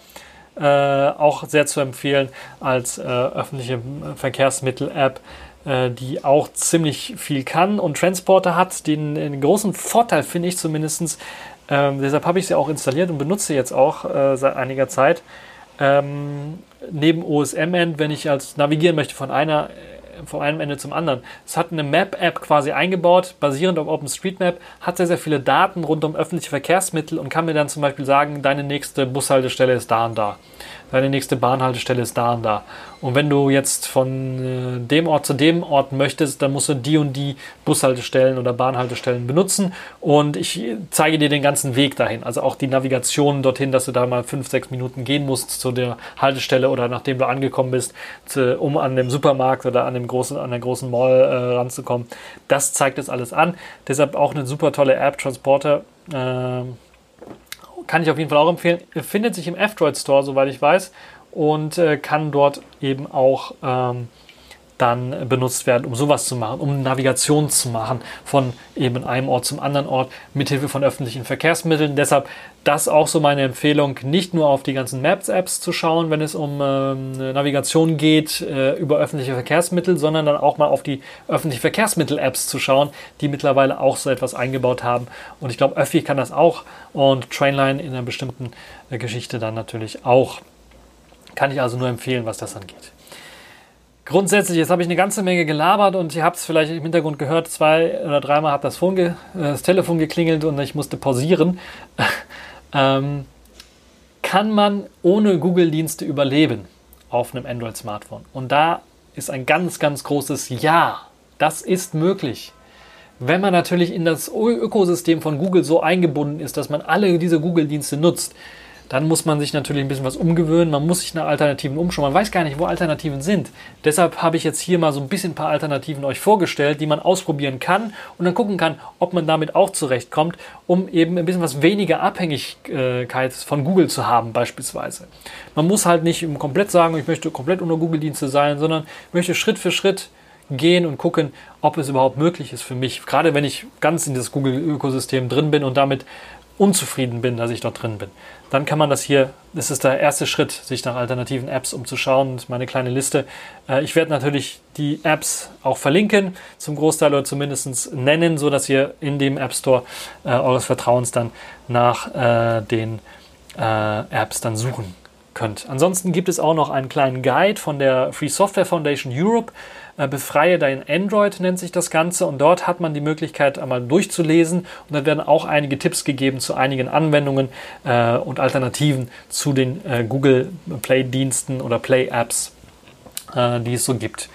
äh, auch sehr zu empfehlen als äh, öffentliche Verkehrsmittel-App, äh, die auch ziemlich viel kann. Und Transporter hat den, den großen Vorteil, finde ich zumindest, Ähm, deshalb habe ich sie auch installiert und benutze jetzt auch äh, seit einiger Zeit. Ähm, neben OSM-End, wenn ich als navigieren möchte von einer von einem Ende zum anderen. Es hat eine Map-App quasi eingebaut, basierend auf OpenStreetMap, hat sehr, sehr viele Daten rund um öffentliche Verkehrsmittel und kann mir dann zum Beispiel sagen, deine nächste Bushaltestelle ist da und da deine nächste Bahnhaltestelle ist da und da. Und wenn du jetzt von äh, dem Ort zu dem Ort möchtest, dann musst du die und die Bushaltestellen oder Bahnhaltestellen benutzen. Und ich zeige dir den ganzen Weg dahin. Also auch die Navigation dorthin, dass du da mal fünf, sechs Minuten gehen musst zu der Haltestelle oder nachdem du angekommen bist, zu, um an dem Supermarkt oder an, dem großen, an der großen Mall äh, ranzukommen. Das zeigt es alles an. Deshalb auch eine super tolle App, Transporter. Äh, kann ich auf jeden Fall auch empfehlen. Findet sich im F-Droid Store, soweit ich weiß, und äh, kann dort eben auch ähm, dann benutzt werden, um sowas zu machen, um Navigation zu machen von eben einem Ort zum anderen Ort mithilfe von öffentlichen Verkehrsmitteln. Deshalb das auch so meine Empfehlung, nicht nur auf die ganzen Maps-Apps zu schauen, wenn es um ähm, Navigation geht äh, über öffentliche Verkehrsmittel, sondern dann auch mal auf die öffentlichen Verkehrsmittel-Apps zu schauen, die mittlerweile auch so etwas eingebaut haben. Und ich glaube, Öffi kann das auch und Trainline in einer bestimmten äh, Geschichte dann natürlich auch. Kann ich also nur empfehlen, was das angeht. Grundsätzlich, jetzt habe ich eine ganze Menge gelabert und ihr habt es vielleicht im Hintergrund gehört, zwei oder dreimal hat das, Phone äh, das Telefon geklingelt und ich musste pausieren. ähm, kann man ohne Google-Dienste überleben auf einem Android-Smartphone? Und da ist ein ganz, ganz großes Ja. Das ist möglich. Wenn man natürlich in das Ökosystem von Google so eingebunden ist, dass man alle diese Google-Dienste nutzt, dann muss man sich natürlich ein bisschen was umgewöhnen. Man muss sich nach Alternativen umschauen. Man weiß gar nicht, wo Alternativen sind. Deshalb habe ich jetzt hier mal so ein bisschen ein paar Alternativen euch vorgestellt, die man ausprobieren kann und dann gucken kann, ob man damit auch zurechtkommt, um eben ein bisschen was weniger Abhängigkeit von Google zu haben, beispielsweise. Man muss halt nicht komplett sagen, ich möchte komplett unter Google-Dienste sein, sondern möchte Schritt für Schritt gehen und gucken, ob es überhaupt möglich ist für mich. Gerade wenn ich ganz in das Google-Ökosystem drin bin und damit unzufrieden bin, dass ich dort drin bin, dann kann man das hier, das ist der erste Schritt, sich nach alternativen Apps umzuschauen. Meine kleine Liste. Äh, ich werde natürlich die Apps auch verlinken, zum Großteil oder zumindest nennen, so dass ihr in dem App Store äh, eures Vertrauens dann nach äh, den Apps dann suchen könnt. Ansonsten gibt es auch noch einen kleinen Guide von der Free Software Foundation Europe. Äh, befreie dein Android nennt sich das Ganze und dort hat man die Möglichkeit einmal durchzulesen und dann werden auch einige Tipps gegeben zu einigen Anwendungen äh, und Alternativen zu den äh, Google Play Diensten oder Play Apps, äh, die es so gibt.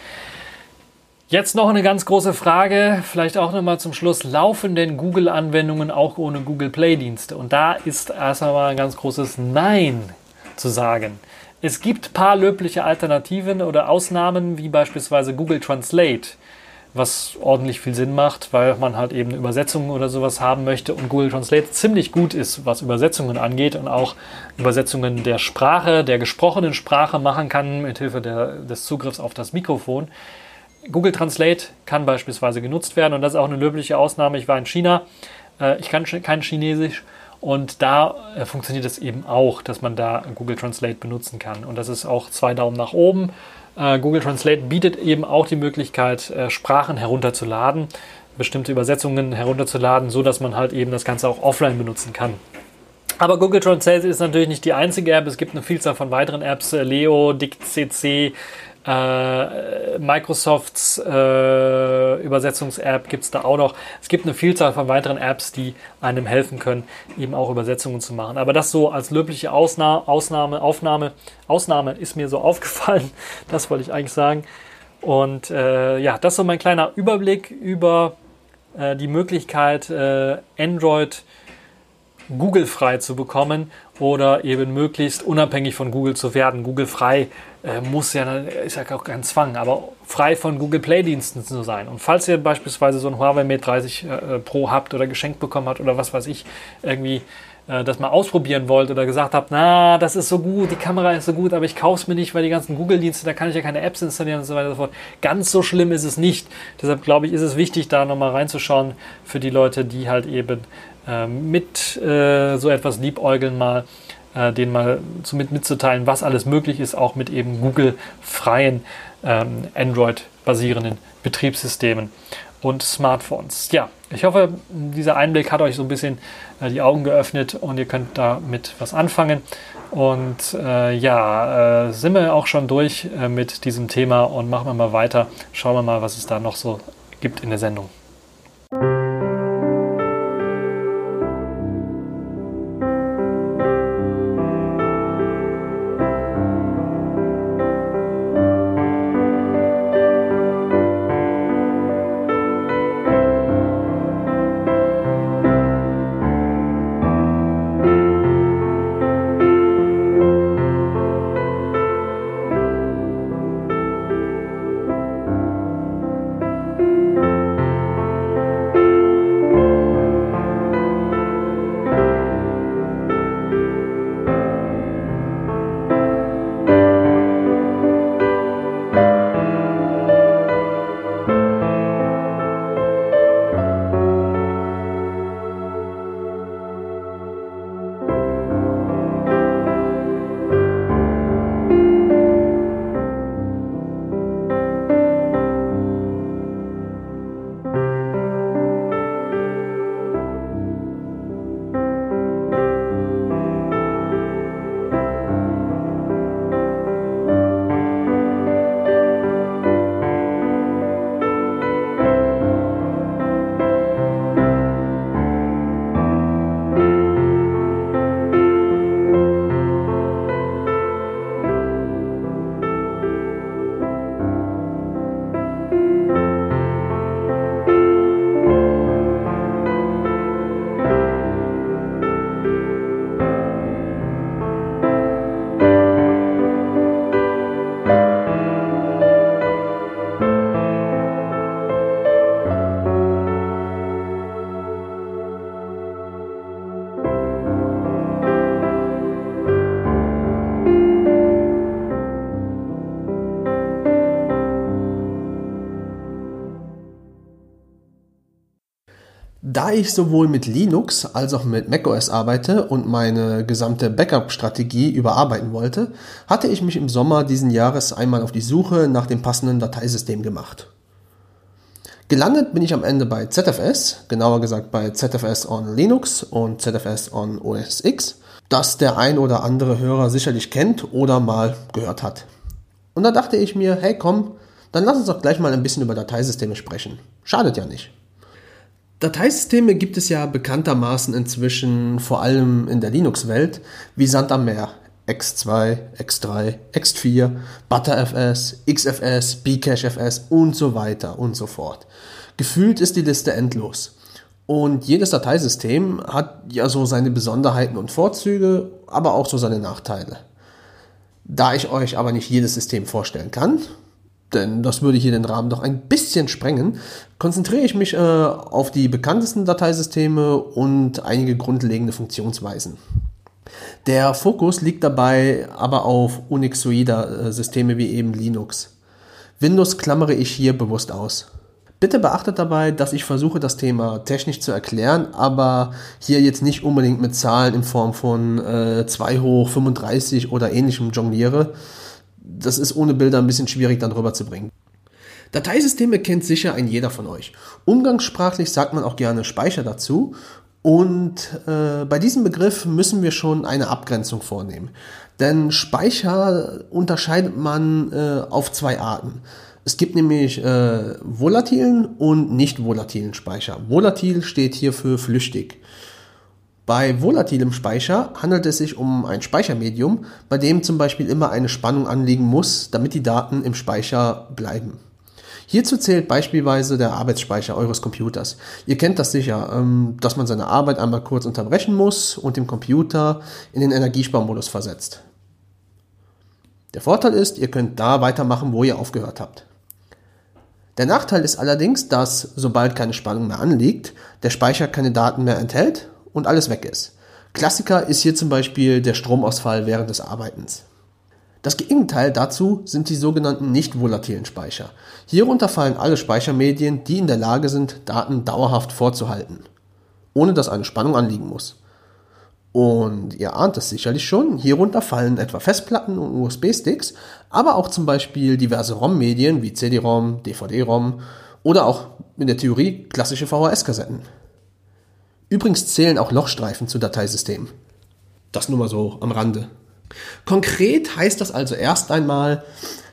Jetzt noch eine ganz große Frage, vielleicht auch nochmal zum Schluss. Laufen denn Google-Anwendungen auch ohne Google Play-Dienste? Und da ist erst einmal ein ganz großes Nein zu sagen. Es gibt paar löbliche Alternativen oder Ausnahmen, wie beispielsweise Google Translate, was ordentlich viel Sinn macht, weil man halt eben Übersetzungen oder sowas haben möchte und Google Translate ziemlich gut ist, was Übersetzungen angeht und auch Übersetzungen der Sprache, der gesprochenen Sprache machen kann, mithilfe der, des Zugriffs auf das Mikrofon. Google Translate kann beispielsweise genutzt werden und das ist auch eine löbliche Ausnahme. Ich war in China, äh, ich kann kein Chinesisch und da äh, funktioniert es eben auch, dass man da Google Translate benutzen kann. Und das ist auch zwei Daumen nach oben. Äh, Google Translate bietet eben auch die Möglichkeit, äh, Sprachen herunterzuladen, bestimmte Übersetzungen herunterzuladen, so dass man halt eben das Ganze auch offline benutzen kann. Aber Google Translate ist natürlich nicht die einzige App. Es gibt eine Vielzahl von weiteren Apps, äh, Leo, DictCC, äh, Microsofts äh, Übersetzungs-App gibt es da auch noch. Es gibt eine Vielzahl von weiteren Apps, die einem helfen können, eben auch Übersetzungen zu machen. Aber das so als löbliche Ausna Ausnahme, Aufnahme, Ausnahme ist mir so aufgefallen. Das wollte ich eigentlich sagen. Und äh, ja, das ist so mein kleiner Überblick über äh, die Möglichkeit, äh, Android Google-frei zu bekommen oder eben möglichst unabhängig von Google zu werden. Google-frei äh, muss ja, ist ja auch kein Zwang, aber frei von Google Play-Diensten zu sein. Und falls ihr beispielsweise so ein Huawei Mate 30 äh, Pro habt oder geschenkt bekommen habt oder was weiß ich, irgendwie äh, das mal ausprobieren wollt oder gesagt habt, na, das ist so gut, die Kamera ist so gut, aber ich kaufe es mir nicht, weil die ganzen Google-Dienste, da kann ich ja keine Apps installieren und so weiter und so fort. Ganz so schlimm ist es nicht. Deshalb glaube ich, ist es wichtig, da nochmal reinzuschauen für die Leute, die halt eben mit äh, so etwas liebäugeln mal äh, denen mal zu, mit, mitzuteilen, was alles möglich ist, auch mit eben Google-freien ähm, Android-basierenden Betriebssystemen. und Smartphones. Ja, ich hoffe, dieser Einblick hat euch so ein bisschen äh, die Augen geöffnet und ihr könnt damit was anfangen. Und äh, ja, äh, sind wir auch schon durch äh, mit diesem Thema und machen wir mal weiter. Schauen wir mal, was es da noch so gibt in der Sendung. Ich sowohl mit Linux als auch mit macOS arbeite und meine gesamte Backup-Strategie überarbeiten wollte, hatte ich mich im Sommer diesen Jahres einmal auf die Suche nach dem passenden Dateisystem gemacht. Gelandet bin ich am Ende bei ZFS, genauer gesagt bei ZFS on Linux und ZFS on OS X, das der ein oder andere Hörer sicherlich kennt oder mal gehört hat. Und da dachte ich mir, hey komm, dann lass uns doch gleich mal ein bisschen über Dateisysteme sprechen. Schadet ja nicht. Dateisysteme gibt es ja bekanntermaßen inzwischen vor allem in der Linux-Welt wie Sand am Meer. X2, X3, X4, ButterFS, XFS, Bcachefs und so weiter und so fort. Gefühlt ist die Liste endlos. Und jedes Dateisystem hat ja so seine Besonderheiten und Vorzüge, aber auch so seine Nachteile. Da ich euch aber nicht jedes System vorstellen kann, denn das würde hier den Rahmen doch ein bisschen sprengen, konzentriere ich mich äh, auf die bekanntesten Dateisysteme und einige grundlegende Funktionsweisen. Der Fokus liegt dabei aber auf Unixoida-Systeme wie eben Linux. Windows klammere ich hier bewusst aus. Bitte beachtet dabei, dass ich versuche, das Thema technisch zu erklären, aber hier jetzt nicht unbedingt mit Zahlen in Form von äh, 2 hoch 35 oder ähnlichem jongliere, das ist ohne Bilder ein bisschen schwierig dann rüberzubringen. Dateisysteme kennt sicher ein jeder von euch. Umgangssprachlich sagt man auch gerne Speicher dazu. Und äh, bei diesem Begriff müssen wir schon eine Abgrenzung vornehmen. Denn Speicher unterscheidet man äh, auf zwei Arten. Es gibt nämlich äh, volatilen und nicht volatilen Speicher. Volatil steht hier für flüchtig. Bei volatilem Speicher handelt es sich um ein Speichermedium, bei dem zum Beispiel immer eine Spannung anliegen muss, damit die Daten im Speicher bleiben. Hierzu zählt beispielsweise der Arbeitsspeicher eures Computers. Ihr kennt das sicher, ähm, dass man seine Arbeit einmal kurz unterbrechen muss und den Computer in den Energiesparmodus versetzt. Der Vorteil ist, ihr könnt da weitermachen, wo ihr aufgehört habt. Der Nachteil ist allerdings, dass sobald keine Spannung mehr anliegt, der Speicher keine Daten mehr enthält und alles weg ist. Klassiker ist hier zum Beispiel der Stromausfall während des Arbeitens. Das Gegenteil dazu sind die sogenannten nicht volatilen Speicher. Hierunter fallen alle Speichermedien, die in der Lage sind, Daten dauerhaft vorzuhalten, ohne dass eine Spannung anliegen muss. Und ihr ahnt es sicherlich schon, hierunter fallen etwa Festplatten und USB-Sticks, aber auch zum Beispiel diverse ROM-Medien wie CD-ROM, DVD-ROM Oder auch in der Theorie klassische VHS-Kassetten. Übrigens zählen auch Lochstreifen zu Dateisystemen. Das nur mal so am Rande. Konkret heißt das also erst einmal,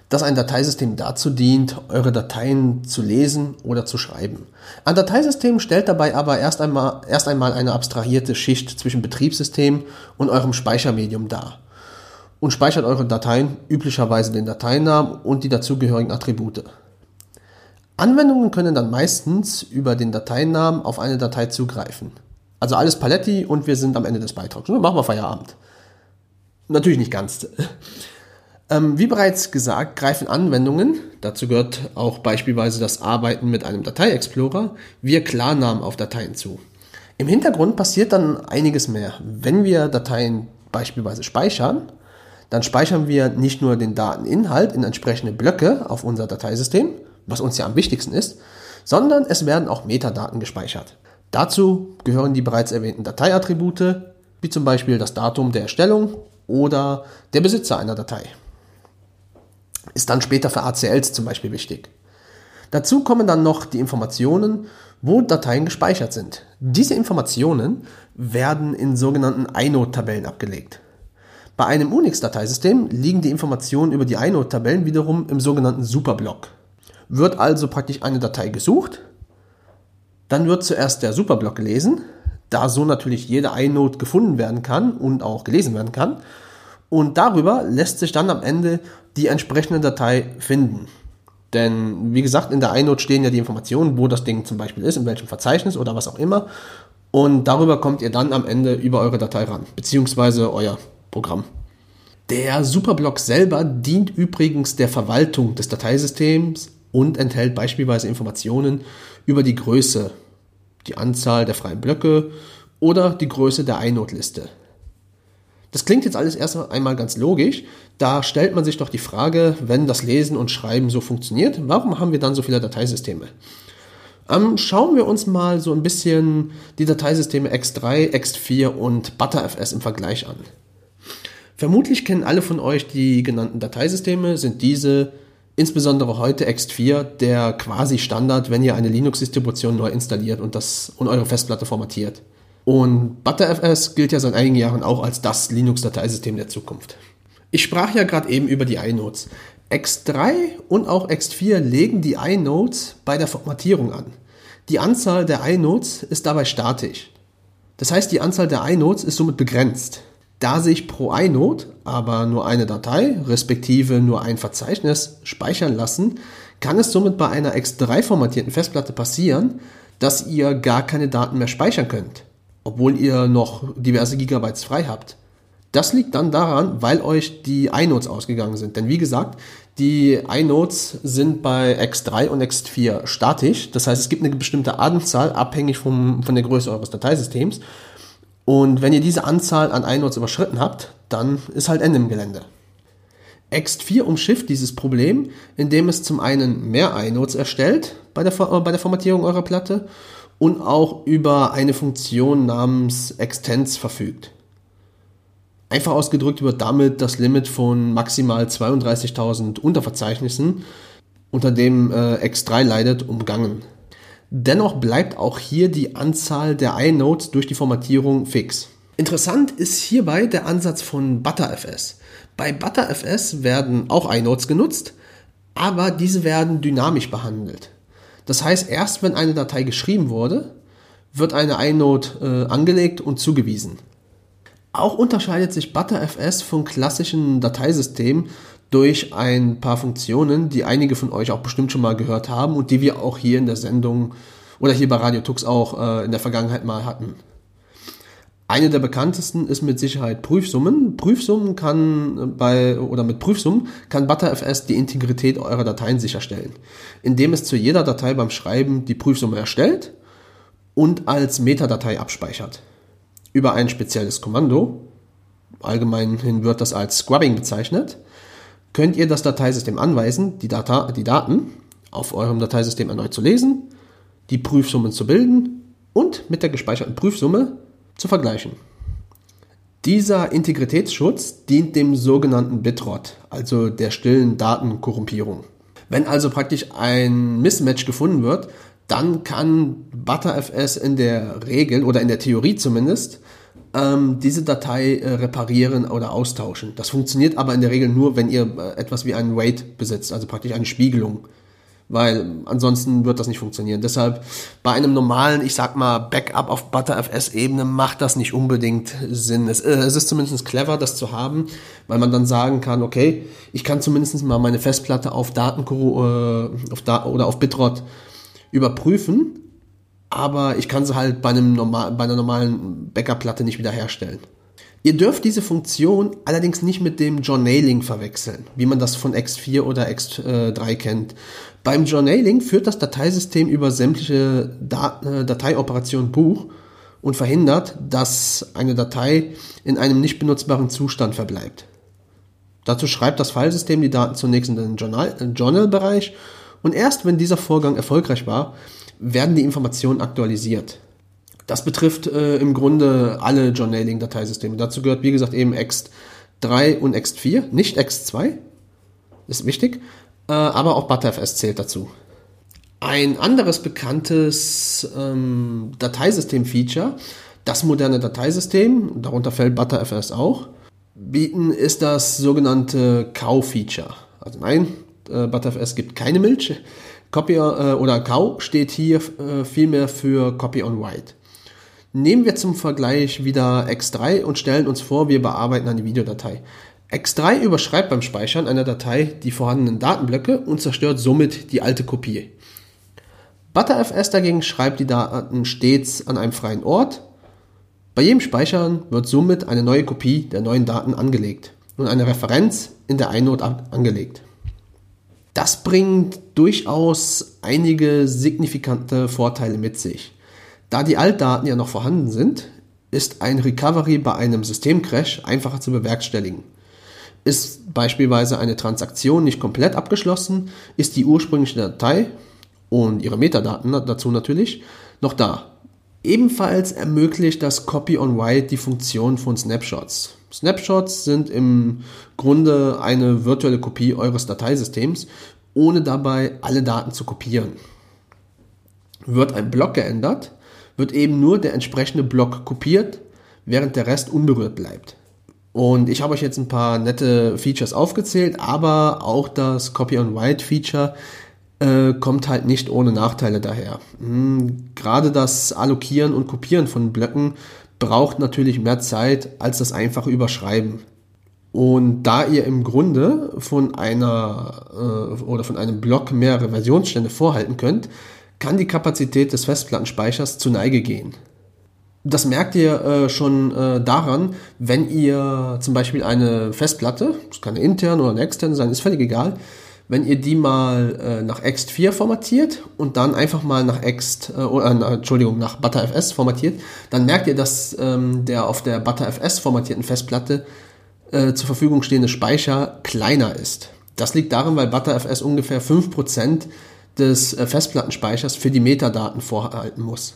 dass ein Dateisystem dazu dient, eure Dateien zu lesen oder zu schreiben. Ein Dateisystem stellt dabei aber erst einmal, erst einmal eine abstrahierte Schicht zwischen Betriebssystem und eurem Speichermedium dar und speichert eure Dateien üblicherweise den Dateinamen und die dazugehörigen Attribute. Anwendungen können dann meistens über den Dateinamen auf eine Datei zugreifen. Also alles Paletti und wir sind am Ende des Beitrags. Dann machen wir Feierabend. Natürlich nicht ganz. Ähm, wie bereits gesagt, greifen Anwendungen, dazu gehört auch beispielsweise das Arbeiten mit einem Datei-Explorer, wir Klarnamen auf Dateien zu. Im Hintergrund passiert dann einiges mehr. Wenn wir Dateien beispielsweise speichern, dann speichern wir nicht nur den Dateninhalt in entsprechende Blöcke auf unser Dateisystem, was uns ja am wichtigsten ist, sondern es werden auch Metadaten gespeichert. Dazu gehören die bereits erwähnten Dateiattribute, wie zum Beispiel das Datum der Erstellung oder der Besitzer einer Datei. Ist dann später für ACLs zum Beispiel wichtig. Dazu kommen dann noch die Informationen, wo Dateien gespeichert sind. Diese Informationen werden in sogenannten inode-Tabellen abgelegt. Bei einem Unix-Dateisystem liegen die Informationen über die inode-Tabellen wiederum im sogenannten Superblock. Wird also praktisch eine Datei gesucht, dann wird zuerst der Superblock gelesen, da so natürlich jede inode gefunden werden kann und auch gelesen werden kann. Und darüber lässt sich dann am Ende die entsprechende Datei finden. Denn wie gesagt, in der iNote stehen ja die Informationen, wo das Ding zum Beispiel ist, in welchem Verzeichnis oder was auch immer. Und darüber kommt ihr dann am Ende über eure Datei ran, beziehungsweise euer Programm. Der Superblock selber dient übrigens der Verwaltung des Dateisystems und enthält beispielsweise Informationen über die Größe, die Anzahl der freien Blöcke oder die Größe der iNote-Liste. Das klingt jetzt alles erst einmal ganz logisch. Da stellt man sich doch die Frage, wenn das Lesen und Schreiben so funktioniert, warum haben wir dann so viele Dateisysteme? Ähm, schauen wir uns mal so ein bisschen die Dateisysteme X3, X4 und ButterFS im Vergleich an. Vermutlich kennen alle von euch die genannten Dateisysteme, sind diese insbesondere heute X4 der quasi Standard, wenn ihr eine Linux-Distribution neu installiert und, das, und eure Festplatte formatiert. Und ButterFS gilt ja seit einigen Jahren auch als das Linux-Dateisystem der Zukunft. Ich sprach ja gerade eben über die iNodes. X3 und auch X4 legen die iNodes bei der Formatierung an. Die Anzahl der iNodes ist dabei statisch. Das heißt, die Anzahl der iNodes ist somit begrenzt. Da sich pro inode aber nur eine Datei, respektive nur ein Verzeichnis speichern lassen, kann es somit bei einer X3 formatierten Festplatte passieren, dass ihr gar keine Daten mehr speichern könnt obwohl ihr noch diverse Gigabytes frei habt. Das liegt dann daran, weil euch die iNodes ausgegangen sind. Denn wie gesagt, die iNodes sind bei X3 und X4 statisch. Das heißt, es gibt eine bestimmte Anzahl, abhängig vom, von der Größe eures Dateisystems. Und wenn ihr diese Anzahl an iNodes überschritten habt, dann ist halt Ende im Gelände. X4 umschifft dieses Problem, indem es zum einen mehr iNodes erstellt bei der, bei der Formatierung eurer Platte und auch über eine Funktion namens Extends verfügt. Einfach ausgedrückt wird damit das Limit von maximal 32.000 Unterverzeichnissen, unter dem äh, X3 leidet, umgangen. Dennoch bleibt auch hier die Anzahl der iNodes durch die Formatierung fix. Interessant ist hierbei der Ansatz von ButterFS. Bei ButterFS werden auch iNodes genutzt, aber diese werden dynamisch behandelt. Das heißt, erst wenn eine Datei geschrieben wurde, wird eine inode äh, angelegt und zugewiesen. Auch unterscheidet sich ButterFS von klassischen Dateisystemen durch ein paar Funktionen, die einige von euch auch bestimmt schon mal gehört haben und die wir auch hier in der Sendung oder hier bei Radio Tux auch äh, in der Vergangenheit mal hatten. Eine der bekanntesten ist mit Sicherheit Prüfsummen. Prüfsummen kann äh, bei oder mit Prüfsummen kann ButterFS die Integrität eurer Dateien sicherstellen, indem es zu jeder Datei beim Schreiben die Prüfsumme erstellt und als Metadatei abspeichert. Über ein spezielles Kommando, allgemeinhin wird das als Scrubbing bezeichnet, könnt ihr das Dateisystem anweisen, die, Data, die Daten auf eurem Dateisystem erneut zu lesen, die Prüfsummen zu bilden und mit der gespeicherten Prüfsumme zu vergleichen. Dieser Integritätsschutz dient dem sogenannten Bitrot, also der stillen Datenkorrumpierung. Wenn also praktisch ein Mismatch gefunden wird, dann kann ButterFS in der Regel oder in der Theorie zumindest ähm, diese Datei äh, reparieren oder austauschen. Das funktioniert aber in der Regel nur, wenn ihr äh, etwas wie einen Wait besitzt, also praktisch eine Spiegelung. Weil ansonsten wird das nicht funktionieren. Deshalb bei einem normalen, ich sag mal, Backup auf ButterFS-Ebene macht das nicht unbedingt Sinn. Es, äh, es ist zumindest clever, das zu haben, weil man dann sagen kann, okay, ich kann zumindest mal meine Festplatte auf Daten äh, auf da oder auf Bitrot überprüfen aber ich kann sie halt bei, einem normal, bei einer normalen Backup-Platte nicht wiederherstellen. Ihr dürft diese Funktion allerdings nicht mit dem Journaling verwechseln, wie man das von X4 oder X3 kennt. Beim Journaling führt das Dateisystem über sämtliche äh, Dateioperationen Buch und verhindert, dass eine Datei in einem nicht benutzbaren Zustand verbleibt. Dazu schreibt das Filesystem die Daten zunächst in den Journal-Bereich und erst wenn dieser Vorgang erfolgreich war, werden die Informationen aktualisiert. Das betrifft äh, im Grunde alle Journaling-Dateisysteme. Dazu gehört, wie gesagt, eben Ext3 und Ext4, nicht Ext2, ist wichtig, äh, aber auch ButterFS zählt dazu. Ein anderes bekanntes ähm, Dateisystem-Feature, das moderne Dateisystem, darunter fällt ButterFS auch, bieten, ist das sogenannte Cow-Feature. Also nein, äh, ButterFS gibt keine Milch, Copy äh, oder Cow steht hier äh, vielmehr für Copy on Write. Nehmen wir zum Vergleich wieder X3 und stellen uns vor, wir bearbeiten eine Videodatei. X3 überschreibt beim Speichern einer Datei die vorhandenen Datenblöcke und zerstört somit die alte Kopie. ButterFS dagegen schreibt die Daten stets an einem freien Ort. Bei jedem Speichern wird somit eine neue Kopie der neuen Daten angelegt und eine Referenz in der iNode angelegt. Das bringt durchaus einige signifikante Vorteile mit sich. Da die Altdaten ja noch vorhanden sind, ist ein Recovery bei einem Systemcrash einfacher zu bewerkstelligen. Ist beispielsweise eine Transaktion nicht komplett abgeschlossen, ist die ursprüngliche Datei und ihre Metadaten dazu natürlich noch da. Ebenfalls ermöglicht das Copy on Write die Funktion von Snapshots. Snapshots sind im Grunde eine virtuelle Kopie eures Dateisystems, ohne dabei alle Daten zu kopieren. Wird ein Block geändert, wird eben nur der entsprechende Block kopiert, während der Rest unberührt bleibt. Und ich habe euch jetzt ein paar nette Features aufgezählt, aber auch das Copy on Write Feature äh, kommt halt nicht ohne Nachteile daher. Hm, gerade das Allokieren und Kopieren von Blöcken braucht natürlich mehr Zeit als das einfache Überschreiben. Und da ihr im Grunde von einer äh, oder von einem Block mehrere Versionsstände vorhalten könnt, kann die Kapazität des Festplattenspeichers zu Neige gehen. Das merkt ihr äh, schon äh, daran, wenn ihr zum Beispiel eine Festplatte, das kann eine interne oder eine externe sein, ist völlig egal, wenn ihr die mal äh, nach ext4 formatiert und dann einfach mal nach ext, äh, äh, Entschuldigung, nach ButterFS formatiert, dann merkt ihr, dass ähm, der auf der ButterFS formatierten Festplatte äh, zur Verfügung stehende Speicher kleiner ist. Das liegt daran, weil ButterFS ungefähr 5% des äh, Festplattenspeichers für die Metadaten vorhalten muss.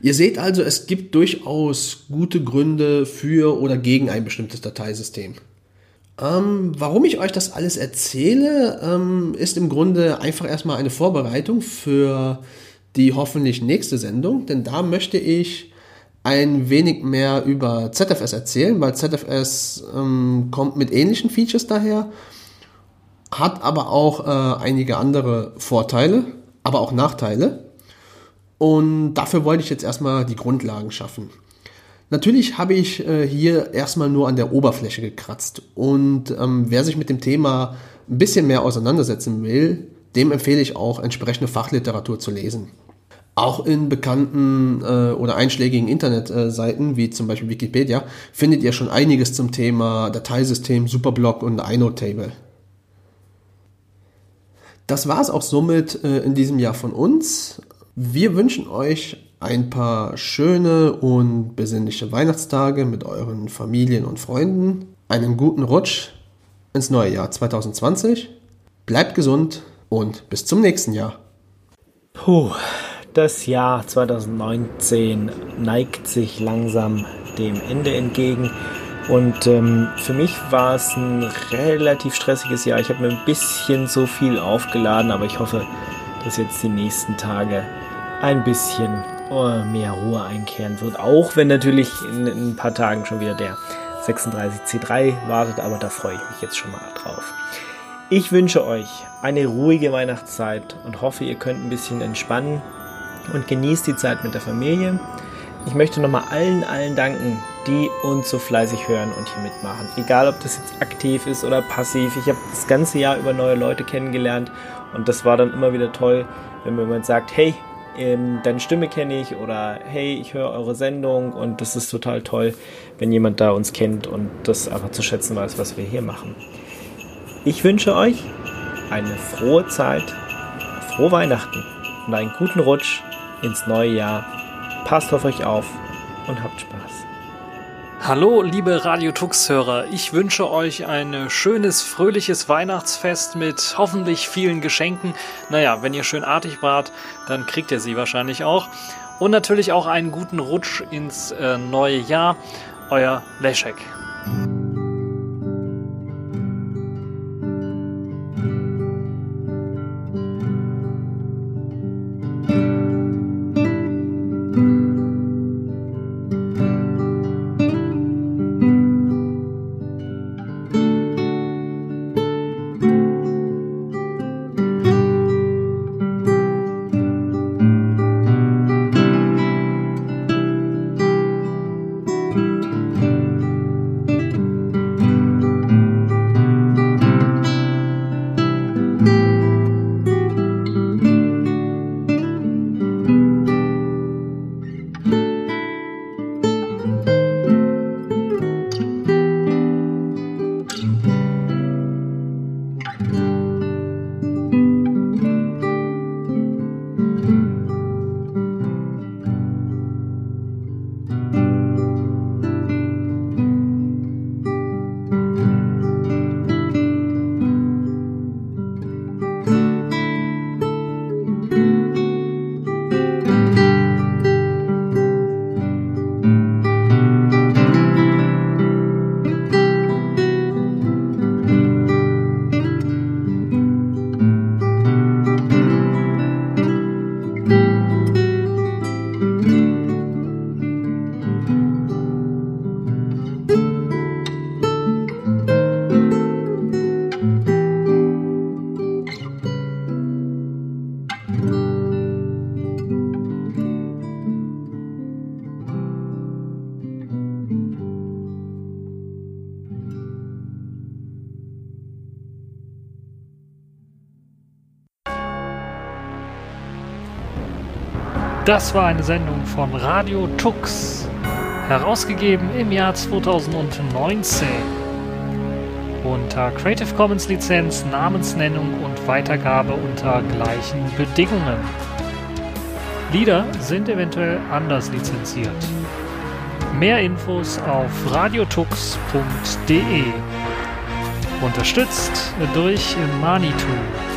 Ihr seht also, es gibt durchaus gute Gründe für oder gegen ein bestimmtes Dateisystem. Ähm, warum ich euch das alles erzähle, ähm, ist im Grunde einfach erstmal eine Vorbereitung für die hoffentlich nächste Sendung, denn da möchte ich ein wenig mehr über ZFS erzählen, weil ZFS ähm, kommt mit ähnlichen Features daher, hat aber auch äh, einige andere Vorteile, aber auch Nachteile. Und dafür wollte ich jetzt erstmal die Grundlagen schaffen. Natürlich habe ich äh, hier erstmal nur an der Oberfläche gekratzt. Und ähm, wer sich mit dem Thema ein bisschen mehr auseinandersetzen will, dem empfehle ich auch entsprechende Fachliteratur zu lesen. Auch in bekannten äh, oder einschlägigen Internetseiten, wie zum Beispiel Wikipedia, findet ihr schon einiges zum Thema Dateisystem, Superblock und inode-Table. Das war es auch somit äh, in diesem Jahr von uns. Wir wünschen euch ein paar schöne und besinnliche Weihnachtstage mit euren Familien und Freunden, einen guten Rutsch ins neue Jahr 2020. Bleibt gesund und bis zum nächsten Jahr. Puh, das Jahr 2019 neigt sich langsam dem Ende entgegen. Und ähm, für mich war es ein relativ stressiges Jahr. Ich habe mir ein bisschen zu viel aufgeladen, aber ich hoffe, dass jetzt die nächsten Tage ein bisschen mehr Ruhe einkehren wird. Auch wenn natürlich in, in ein paar Tagen schon wieder der 36C3 wartet, aber da freue ich mich jetzt schon mal drauf. Ich wünsche euch eine ruhige Weihnachtszeit und hoffe, ihr könnt ein bisschen entspannen und genießt die Zeit mit der Familie. Ich möchte nochmal allen, allen danken, die uns so fleißig hören und hier mitmachen. Egal, ob das jetzt aktiv ist oder passiv. Ich habe das ganze Jahr über neue Leute kennengelernt und das war dann immer wieder toll, wenn mir jemand sagt, hey, ähm, deine Stimme kenne ich oder hey, ich höre eure Sendung und das ist total toll, wenn jemand da uns kennt und das einfach zu schätzen weiß, was wir hier machen. Ich wünsche euch eine frohe Zeit, frohe Weihnachten und einen guten Rutsch ins neue Jahr. Passt auf euch auf und habt Spaß. Hallo, liebe Radio Tux-Hörer. Ich wünsche euch ein schönes, fröhliches Weihnachtsfest mit hoffentlich vielen Geschenken. Naja, wenn ihr schön artig wart, dann kriegt ihr sie wahrscheinlich auch. Und natürlich auch einen guten Rutsch ins äh, neue Jahr. Euer Leszek. Das war eine Sendung von Radio Tux, herausgegeben im Jahr 2019 unter Creative Commons Lizenz, Namensnennung und Weitergabe unter gleichen Bedingungen. Lieder sind eventuell anders lizenziert. Mehr Infos auf radiotux.de. Unterstützt durch Manitou.